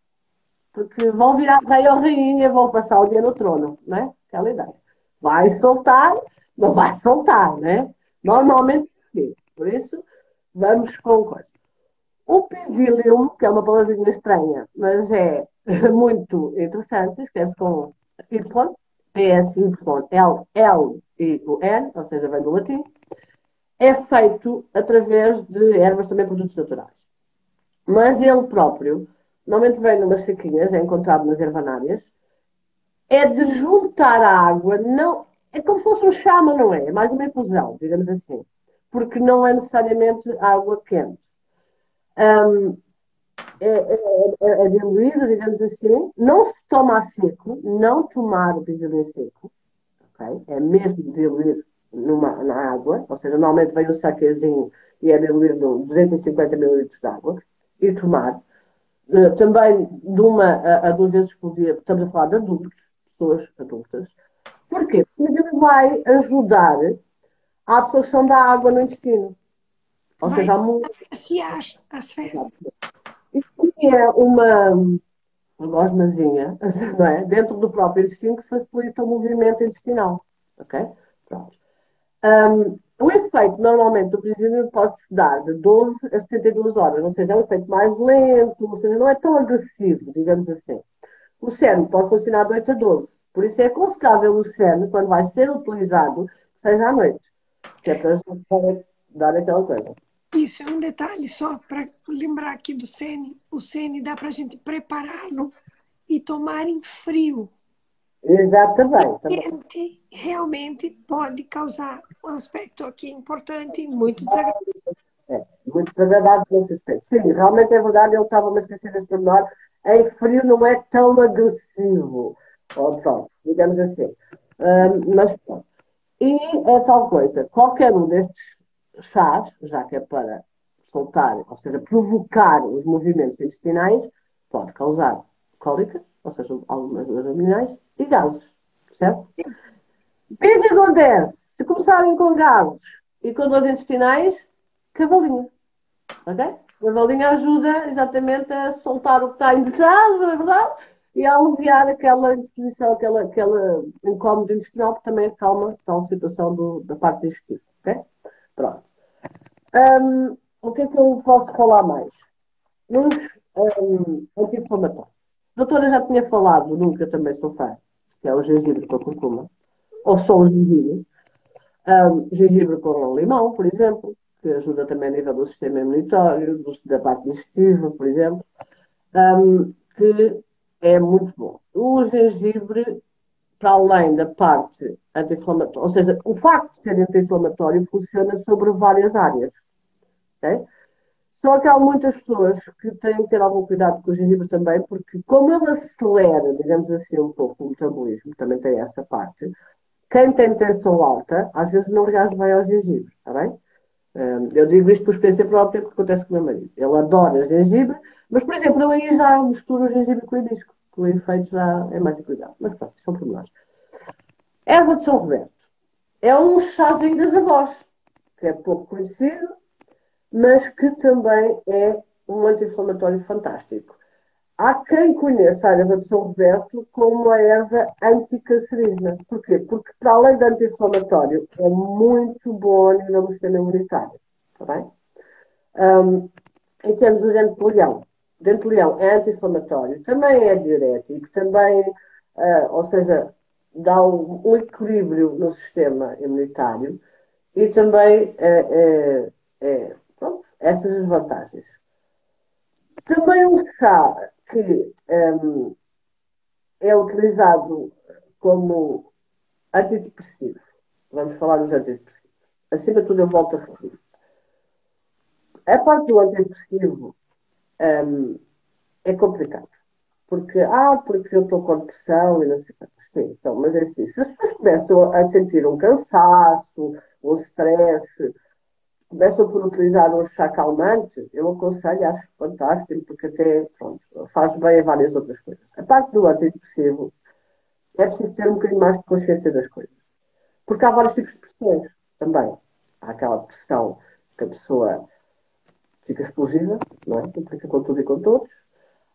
Porque vão virar rei ou rainha, vão passar o dia no trono, né? Aquela ideia. Vai soltar, não vai soltar, né? Normalmente sim. Por isso, vamos com coisa. O psyllium, que é uma palavrinha estranha, mas é muito interessante, esquece com Y, P-S-Y-L-L e o N, ou seja, vem do latim, é feito através de ervas, também produtos naturais. Mas ele próprio, normalmente vem numas saquinhas, é encontrado nas ervanárias, é de juntar a água, não, é como se fosse um chá, mas não é, é mais uma infusão, digamos assim, porque não é necessariamente água quente. Um, é, é, é, é diluído, digamos assim, não se toma a seco, não tomar o pisilin seco, okay? é mesmo diluído numa, na água, ou seja, normalmente vem um saquezinho e é diluído 250 ml de água, e tomar. Uh, também de uma a, a, duas vezes por dia, estamos a falar de adultos, pessoas adultas. Porquê? Porque ele vai ajudar a absorção da água no intestino. Ou vai seja, muito... acha as fezes. Isso é uma, uma gosmazinha, não é? Dentro do próprio intestino que facilita o movimento intestinal. Ok? Pronto. Um, o efeito, normalmente, do presídio pode-se dar de 12 a 72 horas, ou seja, é um efeito mais lento, ou seja, não é tão agressivo, digamos assim. O cérebro pode funcionar de 8 a 12. Por isso é aconselhável o cérebro, quando vai ser utilizado, seja à noite. Que é para dar aquela coisa. Isso é um detalhe só para lembrar aqui do Sene. O Sene dá para a gente prepará-lo e tomar em frio. Exatamente. Quente realmente pode causar um aspecto aqui importante muito desagradável. É, muito desagradável nesse aspecto. Sim, realmente é verdade, eu estava a esquecer deste pormenor. Em frio não é tão agressivo. Ou pronto, digamos assim. Um, mas pronto. E é tal coisa, qualquer um destes chás, já que é para soltar, ou seja, provocar os movimentos intestinais, pode causar cólica, ou seja, algumas das abdominais, e gases, certo? O que é que acontece? Se começarem com gases e com dores intestinais, cavalinho, ok? A ajuda exatamente a soltar o que está indesejado, não é verdade? E a aliviar aquela indisposição, aquela, aquela incómodo intestinal, que também acalma tal situação do, da parte digestiva. Ok? Pronto. Um, o que é que eu posso falar mais? Nos um, anti-inflamatórios. Doutora já tinha falado, nunca também sou fã, que é o gengibre com curcuma, ou só o gengibre. Um, gengibre com limão, por exemplo, que ajuda também a nível do sistema imunitário, do, da parte digestiva, por exemplo, um, que é muito bom. O gengibre, para além da parte anti-inflamatória, ou seja, o facto de ser anti-inflamatório funciona sobre várias áreas. Okay? Só que há muitas pessoas que têm que ter algum cuidado com o gengibre também, porque como ele acelera, digamos assim, um pouco o metabolismo, também tem essa parte, quem tem tensão alta, às vezes não reage bem ao gengibre, está bem? Eu digo isto por experiência própria, porque acontece com o meu marido. Ele adora gengibre, mas, por exemplo, eu aí já misturo o gengibre com o hibisco, que o efeito já é mais equilibrado. Mas pronto, são pormenores. Erva de São Roberto. É um chazinho das avós, que é pouco conhecido, mas que também é um anti-inflamatório fantástico. Há quem conheça a erva de São Roberto como a erva anticancerígena. Porquê? Porque, para além de anti-inflamatório, é muito bom a nível do sistema imunitário. Está bem? Um, em termos do dente de leão, o dente de leão é anti-inflamatório, também é diurético, também, uh, ou seja, dá um, um, equilíbrio no sistema imunitário e também é, é, é essas as vantagens. Também um chá que um, é utilizado como antidepressivo. Vamos falar dos antidepressivos. Acima de tudo, eu volto a referir. A parte do antidepressivo um, é complicado. Porque, ah, porque eu estou com depressão e não sei o que. Sim, então, mas é assim, se as pessoas começam a sentir um cansaço, um stress, começam por utilizar um chá calmante, eu aconselho, acho fantástico, porque até pronto, faz bem a várias outras coisas. A parte do antidepressivo é preciso ter um bocadinho mais de consciência das coisas. Porque há vários tipos de pressões também. Há aquela pressão que a pessoa fica explosiva, não é? Implica com tudo e com todos.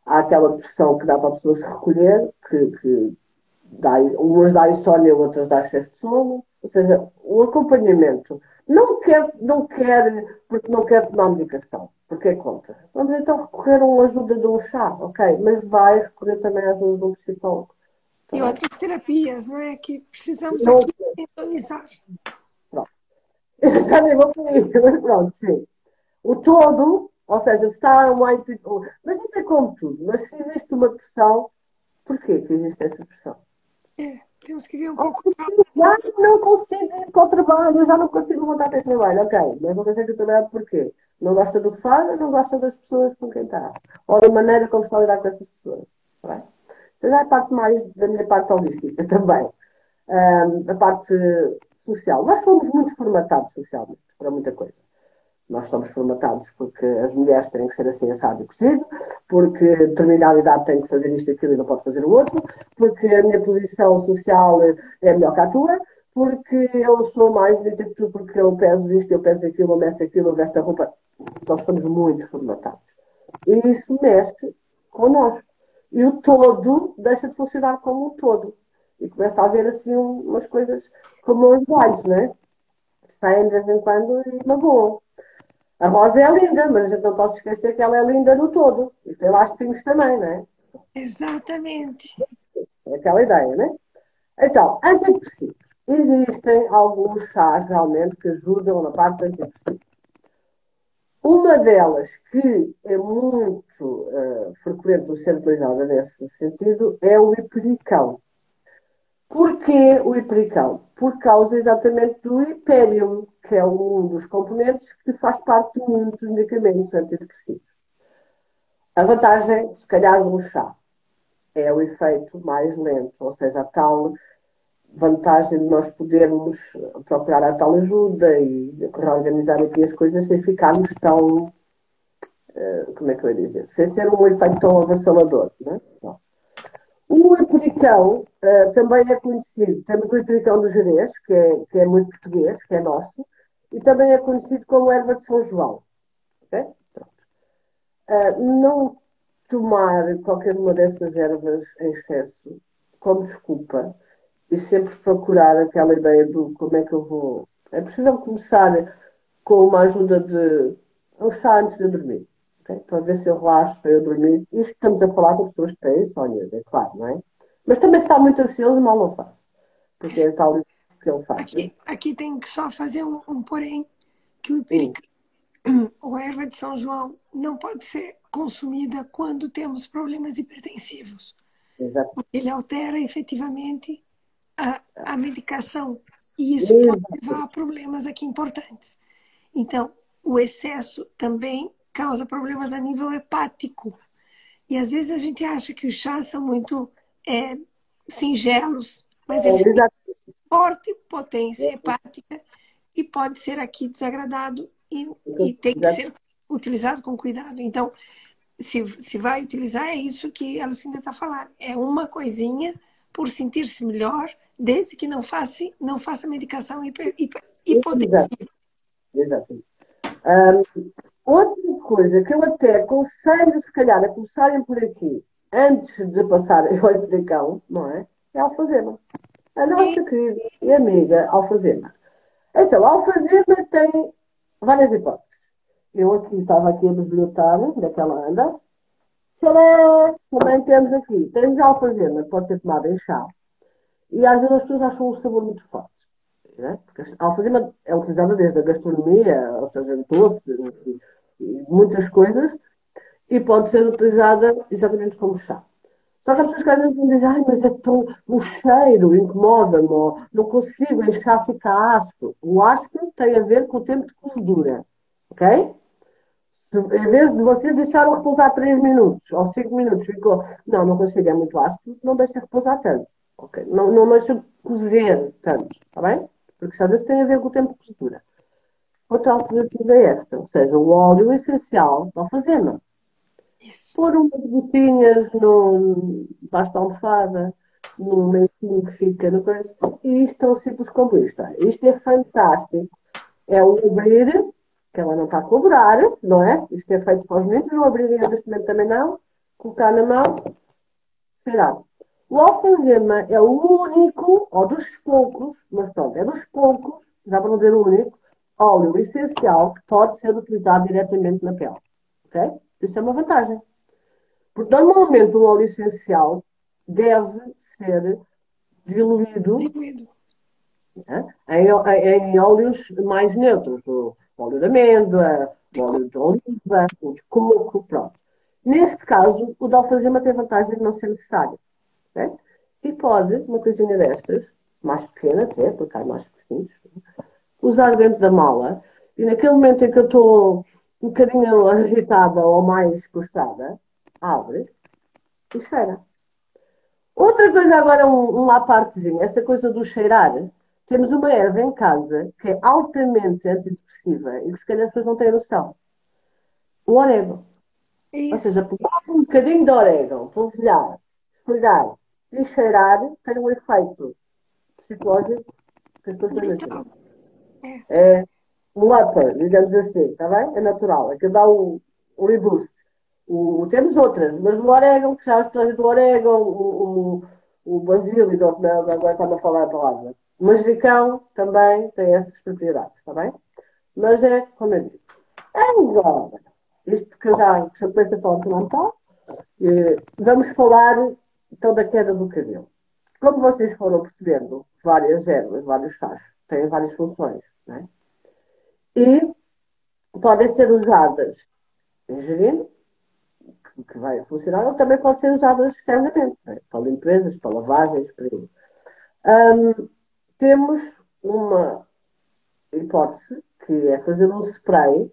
Há aquela pressão que dá para a pessoa se recolher, que, que dá, umas dá insónia, outras dá excesso de sono. Ou seja, o acompanhamento não quer, não quer, porque não quer tomar medicação, porque é contra. Vamos então recorrer a uma ajuda de um chá, ok, mas vai recorrer também à ajuda de um psicólogo. E outras terapias, não é? Que precisamos não, aqui sintonizar. Pronto. Já nem vou isso, mas pronto, sim. O todo, ou seja, está mais. Mas isso é como tudo. Mas se existe uma pressão, porquê que existe essa pressão? É. Temos que ver um pouco. Já não consigo ir para o trabalho, já não consigo voltar para o trabalho. Ok, mas não consegue trabalhar porquê? Não gosta do que faz, não gosta das pessoas com quem está. Ou da maneira como está a lidar com essas pessoas. Tá então já é parte mais da minha parte holística também. Um, a parte social. Nós fomos muito formatados socialmente para muita coisa. Nós somos formatados porque as mulheres têm que ser assim assado e cozido, porque determinada idade tem que fazer isto e aquilo e não pode fazer o outro, porque a minha posição social é melhor que a tua, porque eu sou mais bonita que tu, porque eu peso isto, eu peso aquilo, eu meço aquilo, eu vesto a roupa. Nós estamos muito formatados. E isso mexe connosco. E o todo deixa de funcionar como um todo. E começa a haver assim umas coisas como os galhos, né? Saem de vez em quando e magoam. A rosa é linda, mas a gente não pode esquecer que ela é linda no todo. E tem lá espinhos também, não é? Exatamente. É aquela ideia, né? Então, antidepressivos. Existem alguns chás realmente que ajudam na parte antidepressiva. Uma delas, que é muito uh, frequente ser utilizada nesse sentido, é o hipericão. Porquê o hipericão? Por causa exatamente do hiperium, que é um dos componentes que faz parte de muitos medicamentos antidepressivos. A vantagem, se calhar, do chá é o efeito mais lento, ou seja, a tal vantagem de nós podermos procurar a tal ajuda e reorganizar aqui as coisas sem ficarmos tão. Eh, como é que eu ia dizer? Sem ser um efeito tão avassalador. Não é? O Apericão uh, também é conhecido, temos o Apericão do Jerez, que é, que é muito português, que é nosso, e também é conhecido como erva de São João. Okay? uh, não tomar qualquer uma dessas ervas em excesso como desculpa e sempre procurar aquela ideia do como é que eu vou. É possível começar com uma ajuda de um chá antes de dormir, okay? para ver se eu relaxo para eu dormir. Isto estamos a falar com pessoas que têm insónia, é claro, não é? Mas também se está muito ansioso, mal não faz. Porque é tal que ele faz. Aqui, aqui tem que só fazer um, um porém, que o ou a erva de São João, não pode ser consumida quando temos problemas hipertensivos. Exato. Ele altera efetivamente a, a medicação e isso Exato. pode levar a problemas aqui importantes. Então, o excesso também causa problemas a nível hepático. E às vezes a gente acha que os chás são muito é, singelos, mas eles têm forte potência hepática e pode ser aqui desagradado e, e tem que ser utilizado com cuidado. Então, se, se vai utilizar, é isso que a Lucinda está falando. É uma coisinha por sentir-se melhor, desde que não faça, não faça medicação hiper, hiper, hipotensiva. Exato. Um, outra coisa que eu até aconselho, se calhar, a começarem por aqui, antes de passar ao Africão, não é? É a alfazema. A nossa querida e amiga alfazema. Então, a alfazema tem várias hipóteses. Eu aqui estava aqui a bibliotecar daquela anda. Tcharam! Também temos aqui. Temos a alfazema, pode ser tomada em chá. E às vezes as pessoas acham o sabor muito forte. Né? Porque a alfazema é utilizada desde a gastronomia, ou seja, em doces, e muitas coisas, e pode ser utilizada exatamente como chá. Só que as pessoas às vezes dizem, mas é tão. o cheiro incomoda-me, não consigo, chá fica áspero. O áspero tem a ver com o tempo de cozedura. Ok? Em vez de vocês deixaram repousar 3 minutos ou 5 minutos, ficou. Não, não consigo, é muito áspero, não deixa repousar tanto. ok? Não, não deixa cozer tanto, está bem? Porque às vezes tem a ver com o tempo de cozedura. Outra alternativa é esta, ou seja, o óleo essencial da alfazema. Isso. Pôr umas gotinhas no baixo da almofada, no lencinho que fica no coisa. E isto um simples como isto. Isto é fantástico. É o abrir, que ela não está a cobrar, não é? Isto é feito para os meninos, não abrirem neste momento também não. Colocar na mão, cheirar. O alfazema é o único, ou dos poucos, mas pronto, é dos poucos, já para não dizer o único, óleo essencial que pode ser utilizado diretamente na pele. Ok? Isso é uma vantagem. Porque normalmente o óleo essencial deve ser diluído, diluído. Né? Em, em, óleos mais neutros. O óleo de amêndoa, o óleo de oliva, o de coco, pronto. Neste caso, o de alfazema tem a vantagem de não ser necessário. Né? E pode, uma coisinha destas, mais pequena até, porque há mais pequenos, usar dentro da mala. E naquele momento em que eu estou um bocadinho agitada ou mais postada, abre e cheira. Outra coisa agora, um, uma partezinha, essa coisa do cheirar. Temos uma erva em casa que é altamente antidepressiva e que se calhar as pessoas não têm noção. O orégano. Isso. Ou seja, pegar um bocadinho de orégano, polvilhar, esfregar e cheirar tem um efeito psicológico que as pessoas é. é upper, digamos assim, está bem? É natural, é que dá o, o reboost. O, temos outras, mas o orégano, que já as do orégano, o, o, o basílio, agora está a falar a palavra. O manjericão também tem essas propriedades, está bem? Mas é, como eu digo, agora, isto que eu já começo a falar mental, vamos falar então da queda do cabelo. Como vocês foram percebendo, várias ervas, vários chás, têm várias funções, não é? E podem ser usadas ingerindo, que vai funcionar, ou também podem ser usadas externamente, né? para limpezas, para lavagens, para isso. Um, temos uma hipótese que é fazer um spray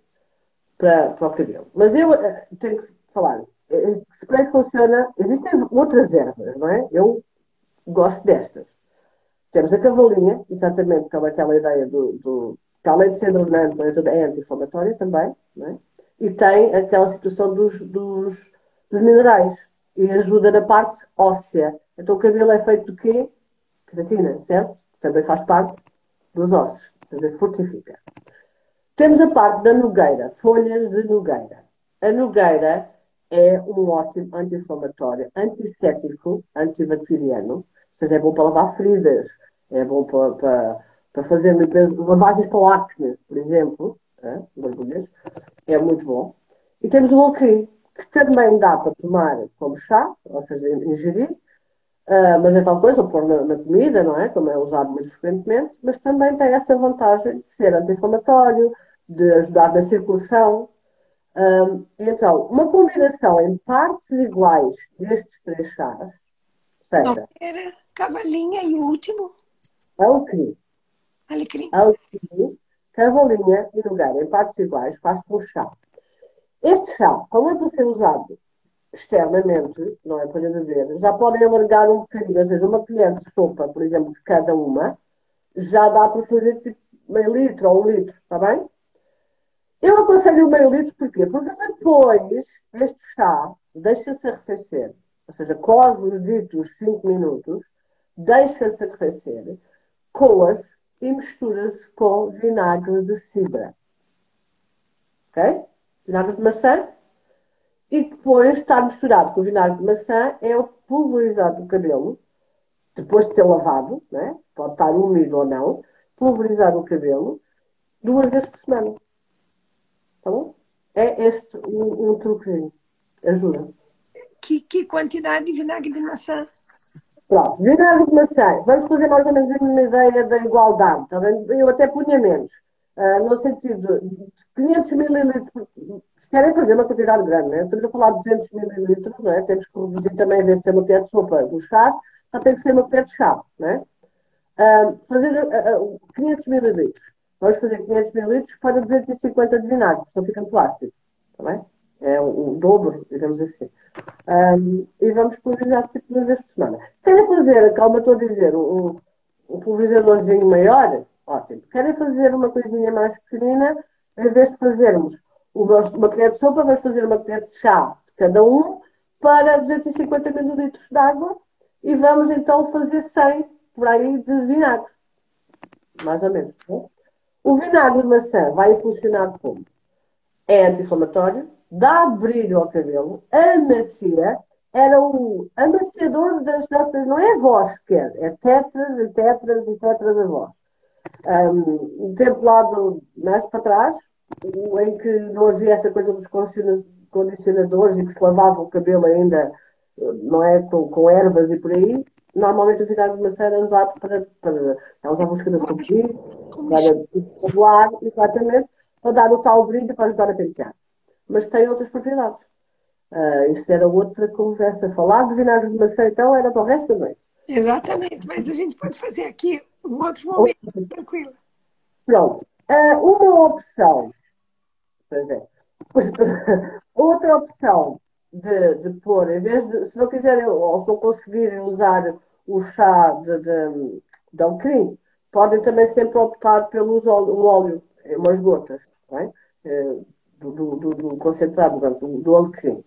para, para o cabelo. Mas eu uh, tenho que falar, este spray funciona, existem outras ervas, não é? Eu gosto destas. Temos a cavalinha, exatamente como aquela ideia do, do que além de ser drenante, é anti-inflamatória também, é? e tem aquela situação dos, dos, dos, minerais e ajuda na parte óssea. Então o cabelo é feito de quê? Queratina, certo? Também faz parte dos ossos, seja, fortifica. Temos a parte da nogueira, folhas de nogueira. a nogueira é um ótimo anti-inflamatório, antisséptico, antibacteriano, ou seja, é bom para lavar feridas, é bom para, para, para fazer lavagens para o acne, por exemplo, é, é muito bom. E temos o alecrim, que também dá para tomar como chá, ou seja, ingerir, uh, mas é tal coisa, pôr na, na, comida, não é? Como é usado muito frequentemente, mas também tem essa vantagem de ser anti-inflamatório, de ajudar na circulação. Um, então, uma combinação em partes iguais destes três chás, seja... Era cavalinha e o último? Alecrim. Alecrim. Alecrim, cavalinha e lugar em partes iguais, faz com chá. Este chá, como é para ser usado externamente, não é para beber, já podem alargar um bocadinho, ou seja, uma colher de sopa, por exemplo, de cada uma, já dá para fazer tipo meio litro ou um litro, está bem? Eu aconselho o meio litro porquê? Porque depois este chá deixa-se arrefecer, ou seja, cose os ditos 5 minutos, deixa-se arrefecer, coa-se e mistura-se com vinagre de cidra. Ok? vinagre de maçã, e depois está misturado com o vinagre de maçã, é o pulverizado do cabelo, depois de ter lavado, né? pode estar úmido ou não, pulverizar o cabelo duas vezes por semana. Tá bom? É este um, um truquezinho. Ajuda. Que, que quantidade de vinagre de maçã? Pronto, de maçã. Vamos fazer mais ou menos uma ideia da igualdade. Tá Eu até punha menos. Uh, no sentido de 500 mililitros, se querem fazer uma quantidade grande, né? estamos a falar de 200 mililitros, né? temos que reduzir também, em vez de ser uma colher de sopa do chá, só tem que ser uma colher de chá. Né? Uh, fazer uh, 500 mililitros. Vamos fazer 500 mililitros para 250 de vinagre, só fica em plástico. Tá bem? É o, dobro, digamos assim. Um, e vamos pulverizar tipo uma vez por semana. Querem fazer, calma, estou a dizer, um, um pulverizadorzinho maior? Ótimo. Querem fazer uma coisinha mais pequenina? Em vez de fazermos uma colher de sopa, vamos fazer uma colher de chá de cada um para 250 ml de água e vamos então fazer 100 por aí de vinagre. Mais ou menos. Né? O vinagre de maçã vai funcionar como? É anti-inflamatório, dá brilho ao cabelo, amacia, era o amaciador das nossas, não é voz sequer, é tetras e tetras e tetras a voz. Um, um tempo lá do, mais para trás, em que não havia essa coisa dos condicionadores e que se lavava o cabelo ainda, não é, com, com ervas e por aí, normalmente o vinagre de maçã era usado para, para usava os cabelos compridos, para voar, exatamente, para dar o tal brilho para ajudar a pentear. Mas tem outras propriedades. Uh, isso era outra conversa. Falar de vinagre de maçã, então, era para o resto da noite. Exatamente, mas a gente pode fazer aqui um outro momento, tranquilo. Pronto. Uh, uma opção, pois é, outra opção de, de pôr, em vez de, se não quiserem ou se não conseguirem usar o chá de, de, de alecrim, podem também sempre optar pelo óleo, umas gotas, é? Eh, do, do, do, concentrado, do, do alecrim.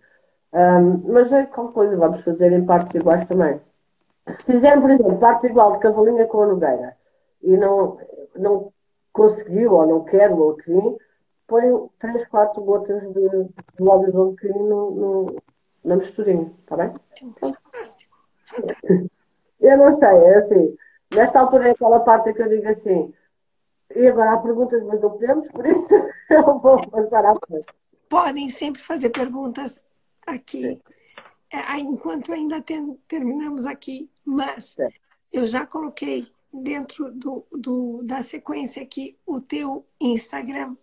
Um, mas é qualquer coisa, vamos fazer em partes iguais também. Se fizerem, por exemplo, parte igual de cavalinha com a nogueira e não, não conseguiu ou não quer o alecrim, põe 3, 4 gotas de, de óleo de alecrim no, no, na misturinha, está bem? Fantástico. Eu não sei, é assim. Nesta altura é aquela parte que eu digo assim. E agora há perguntas, mas não podemos, por isso eu vou passar à frente. Podem sempre fazer perguntas aqui, é, enquanto ainda tem, terminamos aqui, mas eu já coloquei dentro do, do, da sequência aqui o teu Instagram.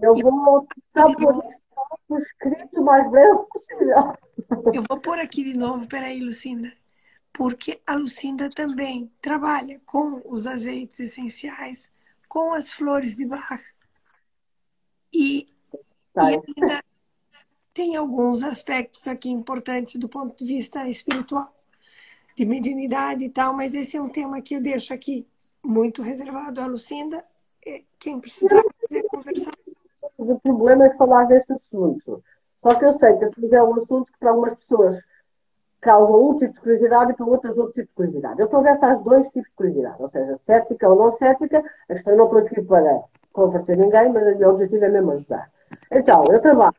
Eu vou estar por escrito mais breve possível. Eu vou pôr aqui de novo, peraí, Lucinda porque a Lucinda também trabalha com os azeites essenciais, com as flores de Bach. E, e ainda tem alguns aspectos aqui importantes do ponto de vista espiritual, de mediunidade e tal, mas esse é um tema que eu deixo aqui muito reservado à Lucinda. É, quem precisar fazer conversar. O problema é falar desse assunto. Só que eu sei que é um assunto que para algumas pessoas causam um tipo de curiosidade e para outras outro tipo de curiosidade. Eu estou aberta aos dois tipos de curiosidade, ou seja, cética ou não cética. A questão não estou aqui para converter ninguém, mas o meu objetivo é mesmo ajudar. Então, eu trabalho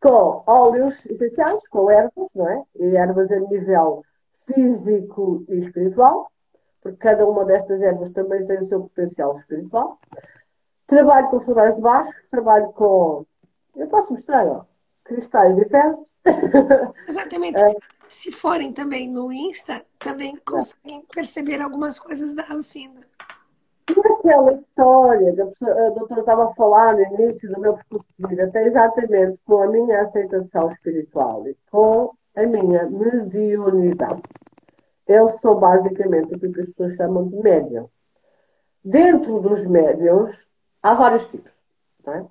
com óleos essenciais, com ervas, não é? E ervas a nível físico e espiritual, porque cada uma destas ervas também tem o seu potencial espiritual. Trabalho com florais de baixo, trabalho com. Eu posso mostrar, ó, cristais de ferro. Exatamente. É. Se forem também no Insta, também conseguem perceber algumas coisas da Alcinda. E aquela história que a doutora estava falar no início do meu percurso de exatamente com a minha aceitação espiritual e com a minha mediunidade. Eu sou basicamente o que as pessoas chamam de médium. Dentro dos médiums, há vários tipos. É?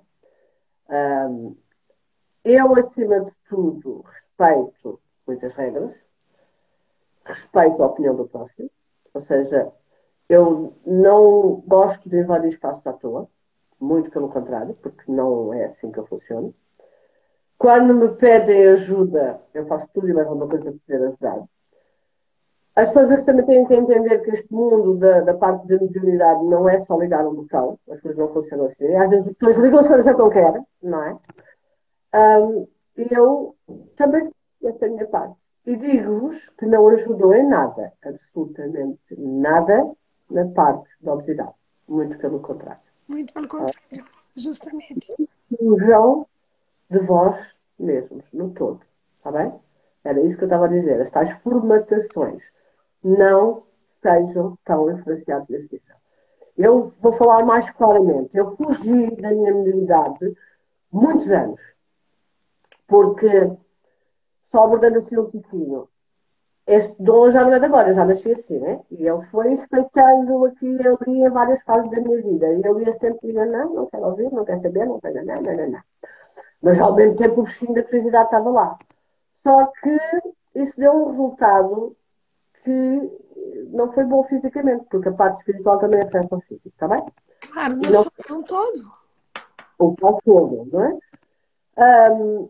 Um, eu, acima de tudo, respeito muitas regras, respeito a opinião do próximo, ou seja, eu não gosto de invadir espaços à toa, muito pelo contrário, porque não é assim que eu funciono. Quando me pedem ajuda, eu faço tudo e mais alguma coisa para poder ajudar. As pessoas também têm que entender que este mundo da, da parte da mediunidade não é só ligar um botão, as coisas não funcionam assim. Às vezes as pessoas ligam as coisas que não querem, não é? Um, eu também essa minha parte. E digo-vos que não ajudou em nada, absolutamente nada, na parte da obesidade. Muito pelo contrário. Muito pelo contrário, justamente. Fujam de vós mesmos, no todo. Está bem? Era isso que eu estava a dizer. As tais formatações não sejam tão influenciados nesse nível. Eu vou falar mais claramente. Eu fugi da minha mediunidade muitos anos. Porque, só abordando assim um pouquinho, este dom já não é de agora, eu já nasci assim, né? E ele foi respeitando aqui ali em várias fases da minha vida. E eu ia sempre dizer, não, não quero ouvir, não quero saber, não quero, não, não, não, não. Mas ao mesmo tempo o bichinho da curiosidade estava lá. Só que isso deu um resultado que não foi bom fisicamente, porque a parte espiritual também afeta o físico, está bem? Claro, não, não um todo. O todo, não é? Um,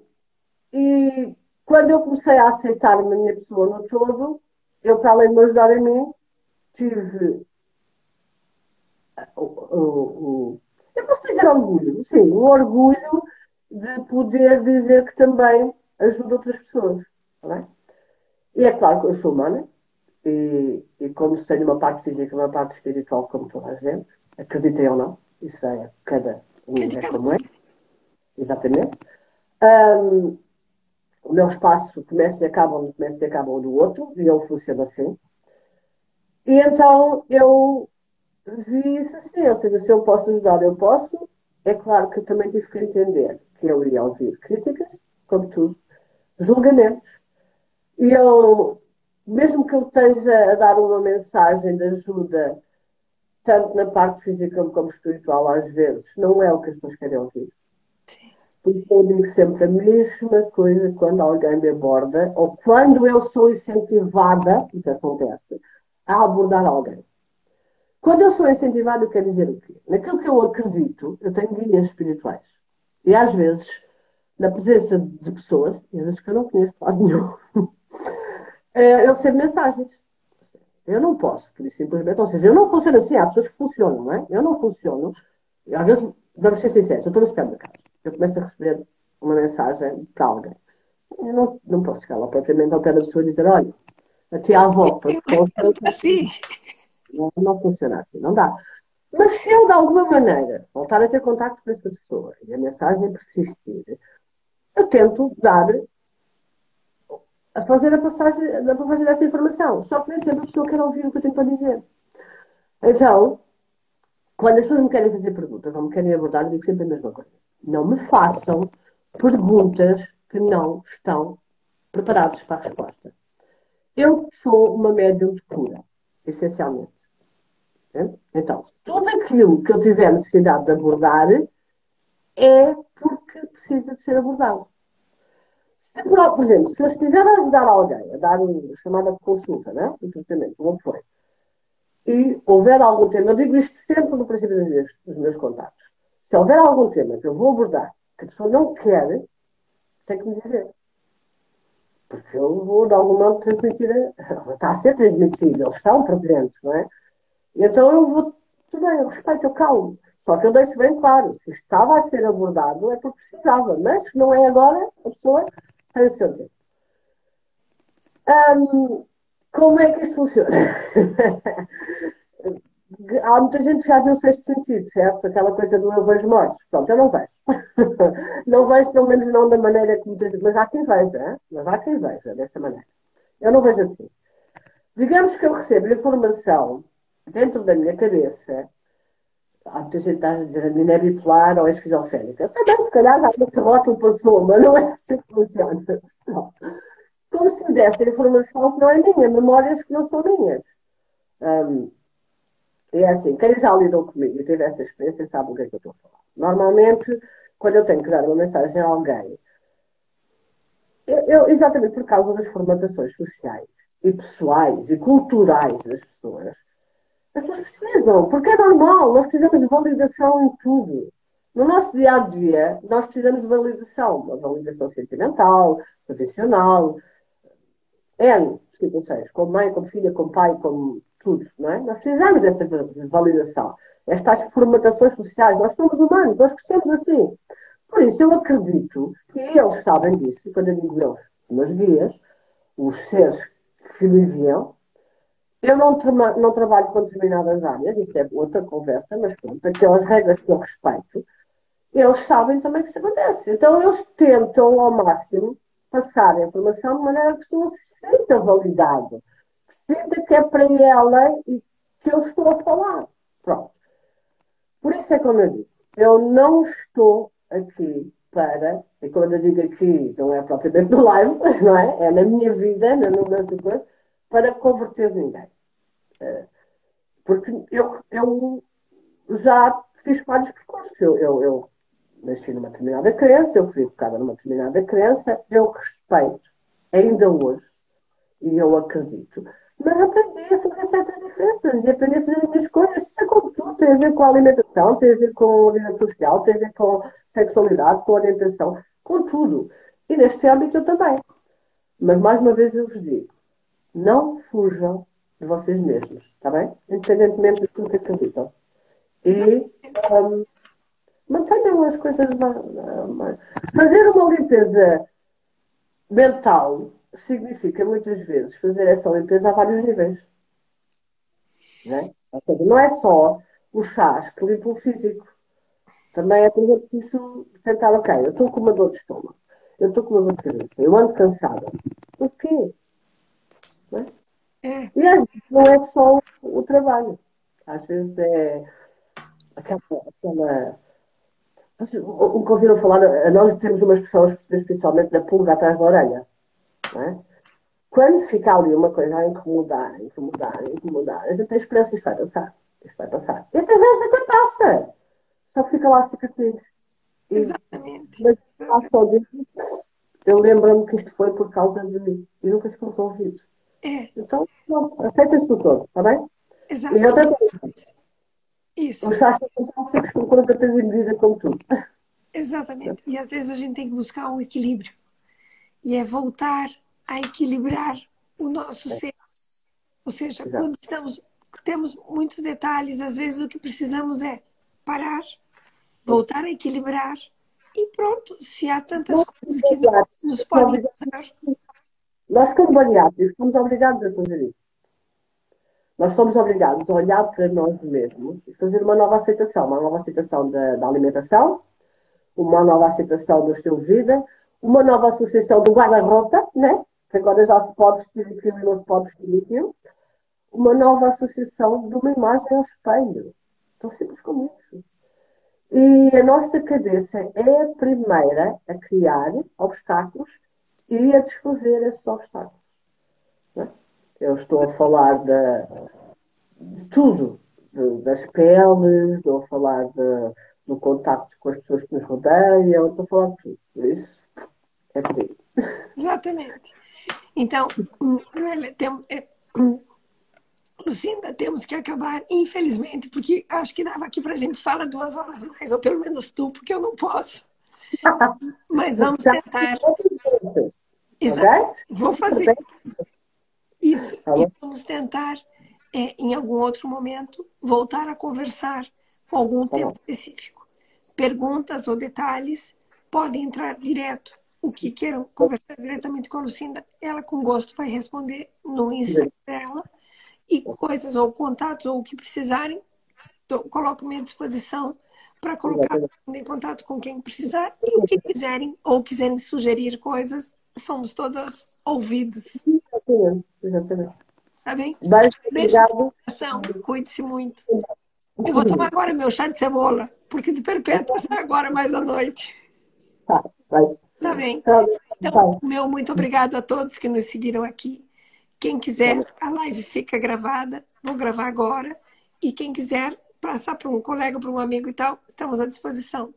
e quando eu comecei a aceitar a minha pessoa no todo, eu, para além de me ajudar a mim, tive o, o, o, eu posso dizer orgulho, sim, o orgulho de poder dizer que também ajuda outras pessoas. Tá e é claro que eu sou humana, e, e como se tenho uma parte física e uma parte espiritual, como toda a gente, acreditem ou não, isso é cada um é como é. Exatamente. Um, o meu espaço começa e acaba onde começa e acaba do outro, e ele funciona assim. E então eu vi isso assim, ou seja, se eu posso ajudar, eu posso. É claro que eu também tive que entender que eu ia ouvir críticas, como tudo, julgamentos. E eu, mesmo que eu esteja a dar uma mensagem de ajuda, tanto na parte física como espiritual, às vezes, não é o que as pessoas querem ouvir. Porque eu digo sempre a mesma coisa quando alguém me aborda, ou quando eu sou incentivada, o que acontece, a abordar alguém. Quando eu sou incentivada, quer dizer o quê? Naquilo que eu acredito, eu tenho guias espirituais. E às vezes, na presença de pessoas, e às vezes que eu não conheço lado nenhum, eh, eu recebo mensagens. Eu não posso, por isso simplesmente. Ou seja, eu não funciono assim. Há pessoas que funcionam, não é? Eu não funciono. Às vezes, vamos ser sinceros, eu estou no supermercado eu começo a receber uma mensagem para alguém. Eu não, não posso chegar lá propriamente ao pé da pessoa e dizer, olha, a tia avó, assim. Não, não funciona assim, não dá. Mas se eu, de alguma maneira, voltar a ter contato com essa pessoa e a mensagem persistir, eu tento dar, a fazer a passagem, a passagem dessa informação. Só que nem sempre a pessoa quer ouvir o que eu tenho para dizer. Então, quando as pessoas me querem fazer perguntas ou me querem abordar, eu digo sempre a mesma coisa não me façam perguntas que não estão preparados para a resposta. Eu sou uma médium de cura, essencialmente. Então, tudo aquilo que eu tiver necessidade de abordar é porque precisa de ser abordado. Se, por exemplo, se eu estiver a ajudar alguém a dar uma chamada de consulta, né? um tratamento, como foi, e houver algum tema, eu digo isto sempre no princípio dos meus contatos. Se houver algum tema que eu vou abordar que a pessoa não quer, tem que me dizer. Porque eu vou, de algum modo, transmitir. A... Está a ser transmitido, eles estão presentes, não é? Então eu vou. Tudo bem, eu respeito, eu calmo. Só que eu deixo bem claro, se estava a ser abordado é porque precisava, mas se não é agora, a pessoa tem o seu tempo. Um, como é que isto funciona? Há muita gente que já viu o sexto sentido, certo? Aquela coisa do eu vejo mortos. Pronto, eu não vejo. não vejo, pelo menos não da maneira que muitas Mas há quem veja, mas há quem veja dessa maneira. Eu não vejo assim. Digamos que eu recebo informação dentro da minha cabeça. Há muita gente que está a dizer a minha é bipolar ou é esquizofrénica. Também, se calhar, já esse rótulo passou, mas não é assim que funciona. Não. Como se me desse informação que não é minha, memórias que não são minhas. Um, é assim, quem já lidou comigo e teve essa experiência sabe o que é que eu estou a falar. Normalmente, quando eu tenho que dar uma mensagem a alguém, eu, eu, exatamente por causa das formatações sociais e pessoais e culturais das pessoas, as pessoas precisam, porque é normal, nós precisamos de validação em tudo. No nosso dia a dia, nós precisamos de validação, uma validação sentimental, profissional, N situações, como mãe, como filha, como pai, como tudo, não é? Nós precisamos dessa validação, estas formatações sociais, nós somos humanos, nós crescemos assim. Por isso, eu acredito que eles sabem disso, quando eu digo eles, meus guias, os seres que me viam, eu não, tra não trabalho com determinadas áreas, isso é outra conversa, mas pronto, aquelas regras que eu respeito, eles sabem também que isso acontece. Então, eles tentam ao máximo passar a informação de maneira que se sinta validado, que sinta que é para ela e que eu estou a falar. Pronto. Por isso é como eu digo, eu não estou aqui para, e quando eu digo aqui, não é propriamente no live, não é? É na minha vida, na nossa coisa, para converter ninguém. Eh, porque eu, eu já fiz vários percursos. Eu, eu, eu nasci numa determinada crença, eu fui educada numa determinada crença, eu respeito, ainda hoje, e eu acredito, mas aprendi a fazer certas diferenças e aprendi a fazer as minhas escolhas. Isso é como tudo, tem a ver com a alimentação, tem a ver com a vida social, tem a ver com sexualidade, com orientação, com tudo. E neste âmbito eu também. Mas mais uma vez eu vos digo, não fujam de vocês mesmos, está bem? Independentemente de tudo que acreditam. E um, mantenham as coisas mais. Fazer uma limpeza mental significa muitas vezes fazer essa limpeza a vários níveis. Não é? Seja, não é só o chás que limpa o físico. Também é preciso tentar, ok, eu estou com uma dor de estômago, eu estou com uma dor de cabeça, eu ando cansada. O quê? Não é? É. E às vezes não é só o, o trabalho. Às vezes é aquela, aquela o que ouviram falar, nós temos umas pessoas, especialmente da pulga atrás da orelha. É? Quando fica ali uma coisa a incomodar, a incomodar, a incomodar, a gente tem esperança isto vai passar. Isto vai passar. E até vezes até passa. Só que fica lá cicatriz. Exatamente. Mas, eu lembro-me que isto foi por causa de mim. E nunca ficou resolvido. É. Então, aceita-se por todo, está bem? Exatamente. E outra coisa. Isso. Os chás são fixos com conta de medida como tudo. Exatamente. E às vezes a gente tem que buscar um equilíbrio. E é voltar a equilibrar o nosso ser. Ou seja, Exato. quando estamos, temos muitos detalhes, às vezes o que precisamos é parar, voltar a equilibrar e pronto. Se há tantas coisas que nos podem ajudar. Nós, como bariátricos, somos obrigados a fazer isso. Nós somos obrigados a olhar para nós mesmos e fazer uma nova aceitação, uma nova aceitação da, da alimentação, uma nova aceitação do estilo de vida, uma nova associação do guarda-roupa, né? Agora já se pode aquilo e não se pode aquilo, uma nova associação de uma imagem ao espelho. Tão simples como isso. E a nossa cabeça é a primeira a criar obstáculos e a desfazer esses obstáculos. É? Eu estou a falar de, de tudo, de, das peles, estou a falar de, do contacto com as pessoas que nos rodeiam, estou a falar de tudo. Por isso, é por aí. Exatamente. Então, tem, é, Lucinda, temos que acabar, infelizmente, porque acho que dava aqui para a gente falar duas horas mais, ou pelo menos tu, porque eu não posso. Mas vamos tentar. Exato. Vou fazer. Isso. Tá e vamos tentar, é, em algum outro momento, voltar a conversar algum tá tema específico. Perguntas ou detalhes podem entrar direto. O que queiram conversar diretamente com a Lucinda, ela com gosto vai responder no Instagram dela. E coisas ou contatos ou o que precisarem, coloco-me à disposição para colocar em contato com quem precisar e o que quiserem ou quiserem sugerir coisas, somos todos ouvidos. Exatamente, exatamente. Tá bem? Beijo, obrigado. Cuide-se muito. Eu vou tomar agora meu chá de cebola, porque de perpétua sai agora mais à noite. Tá, vai. Tá bem. Tá então, meu muito obrigado a todos que nos seguiram aqui. Quem quiser, a live fica gravada. Vou gravar agora. E quem quiser passar para um colega, para um amigo e tal, estamos à disposição.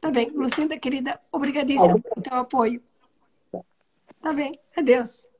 Tá bem. Lucinda, querida, obrigadíssima pelo teu apoio. Tá bem. Adeus.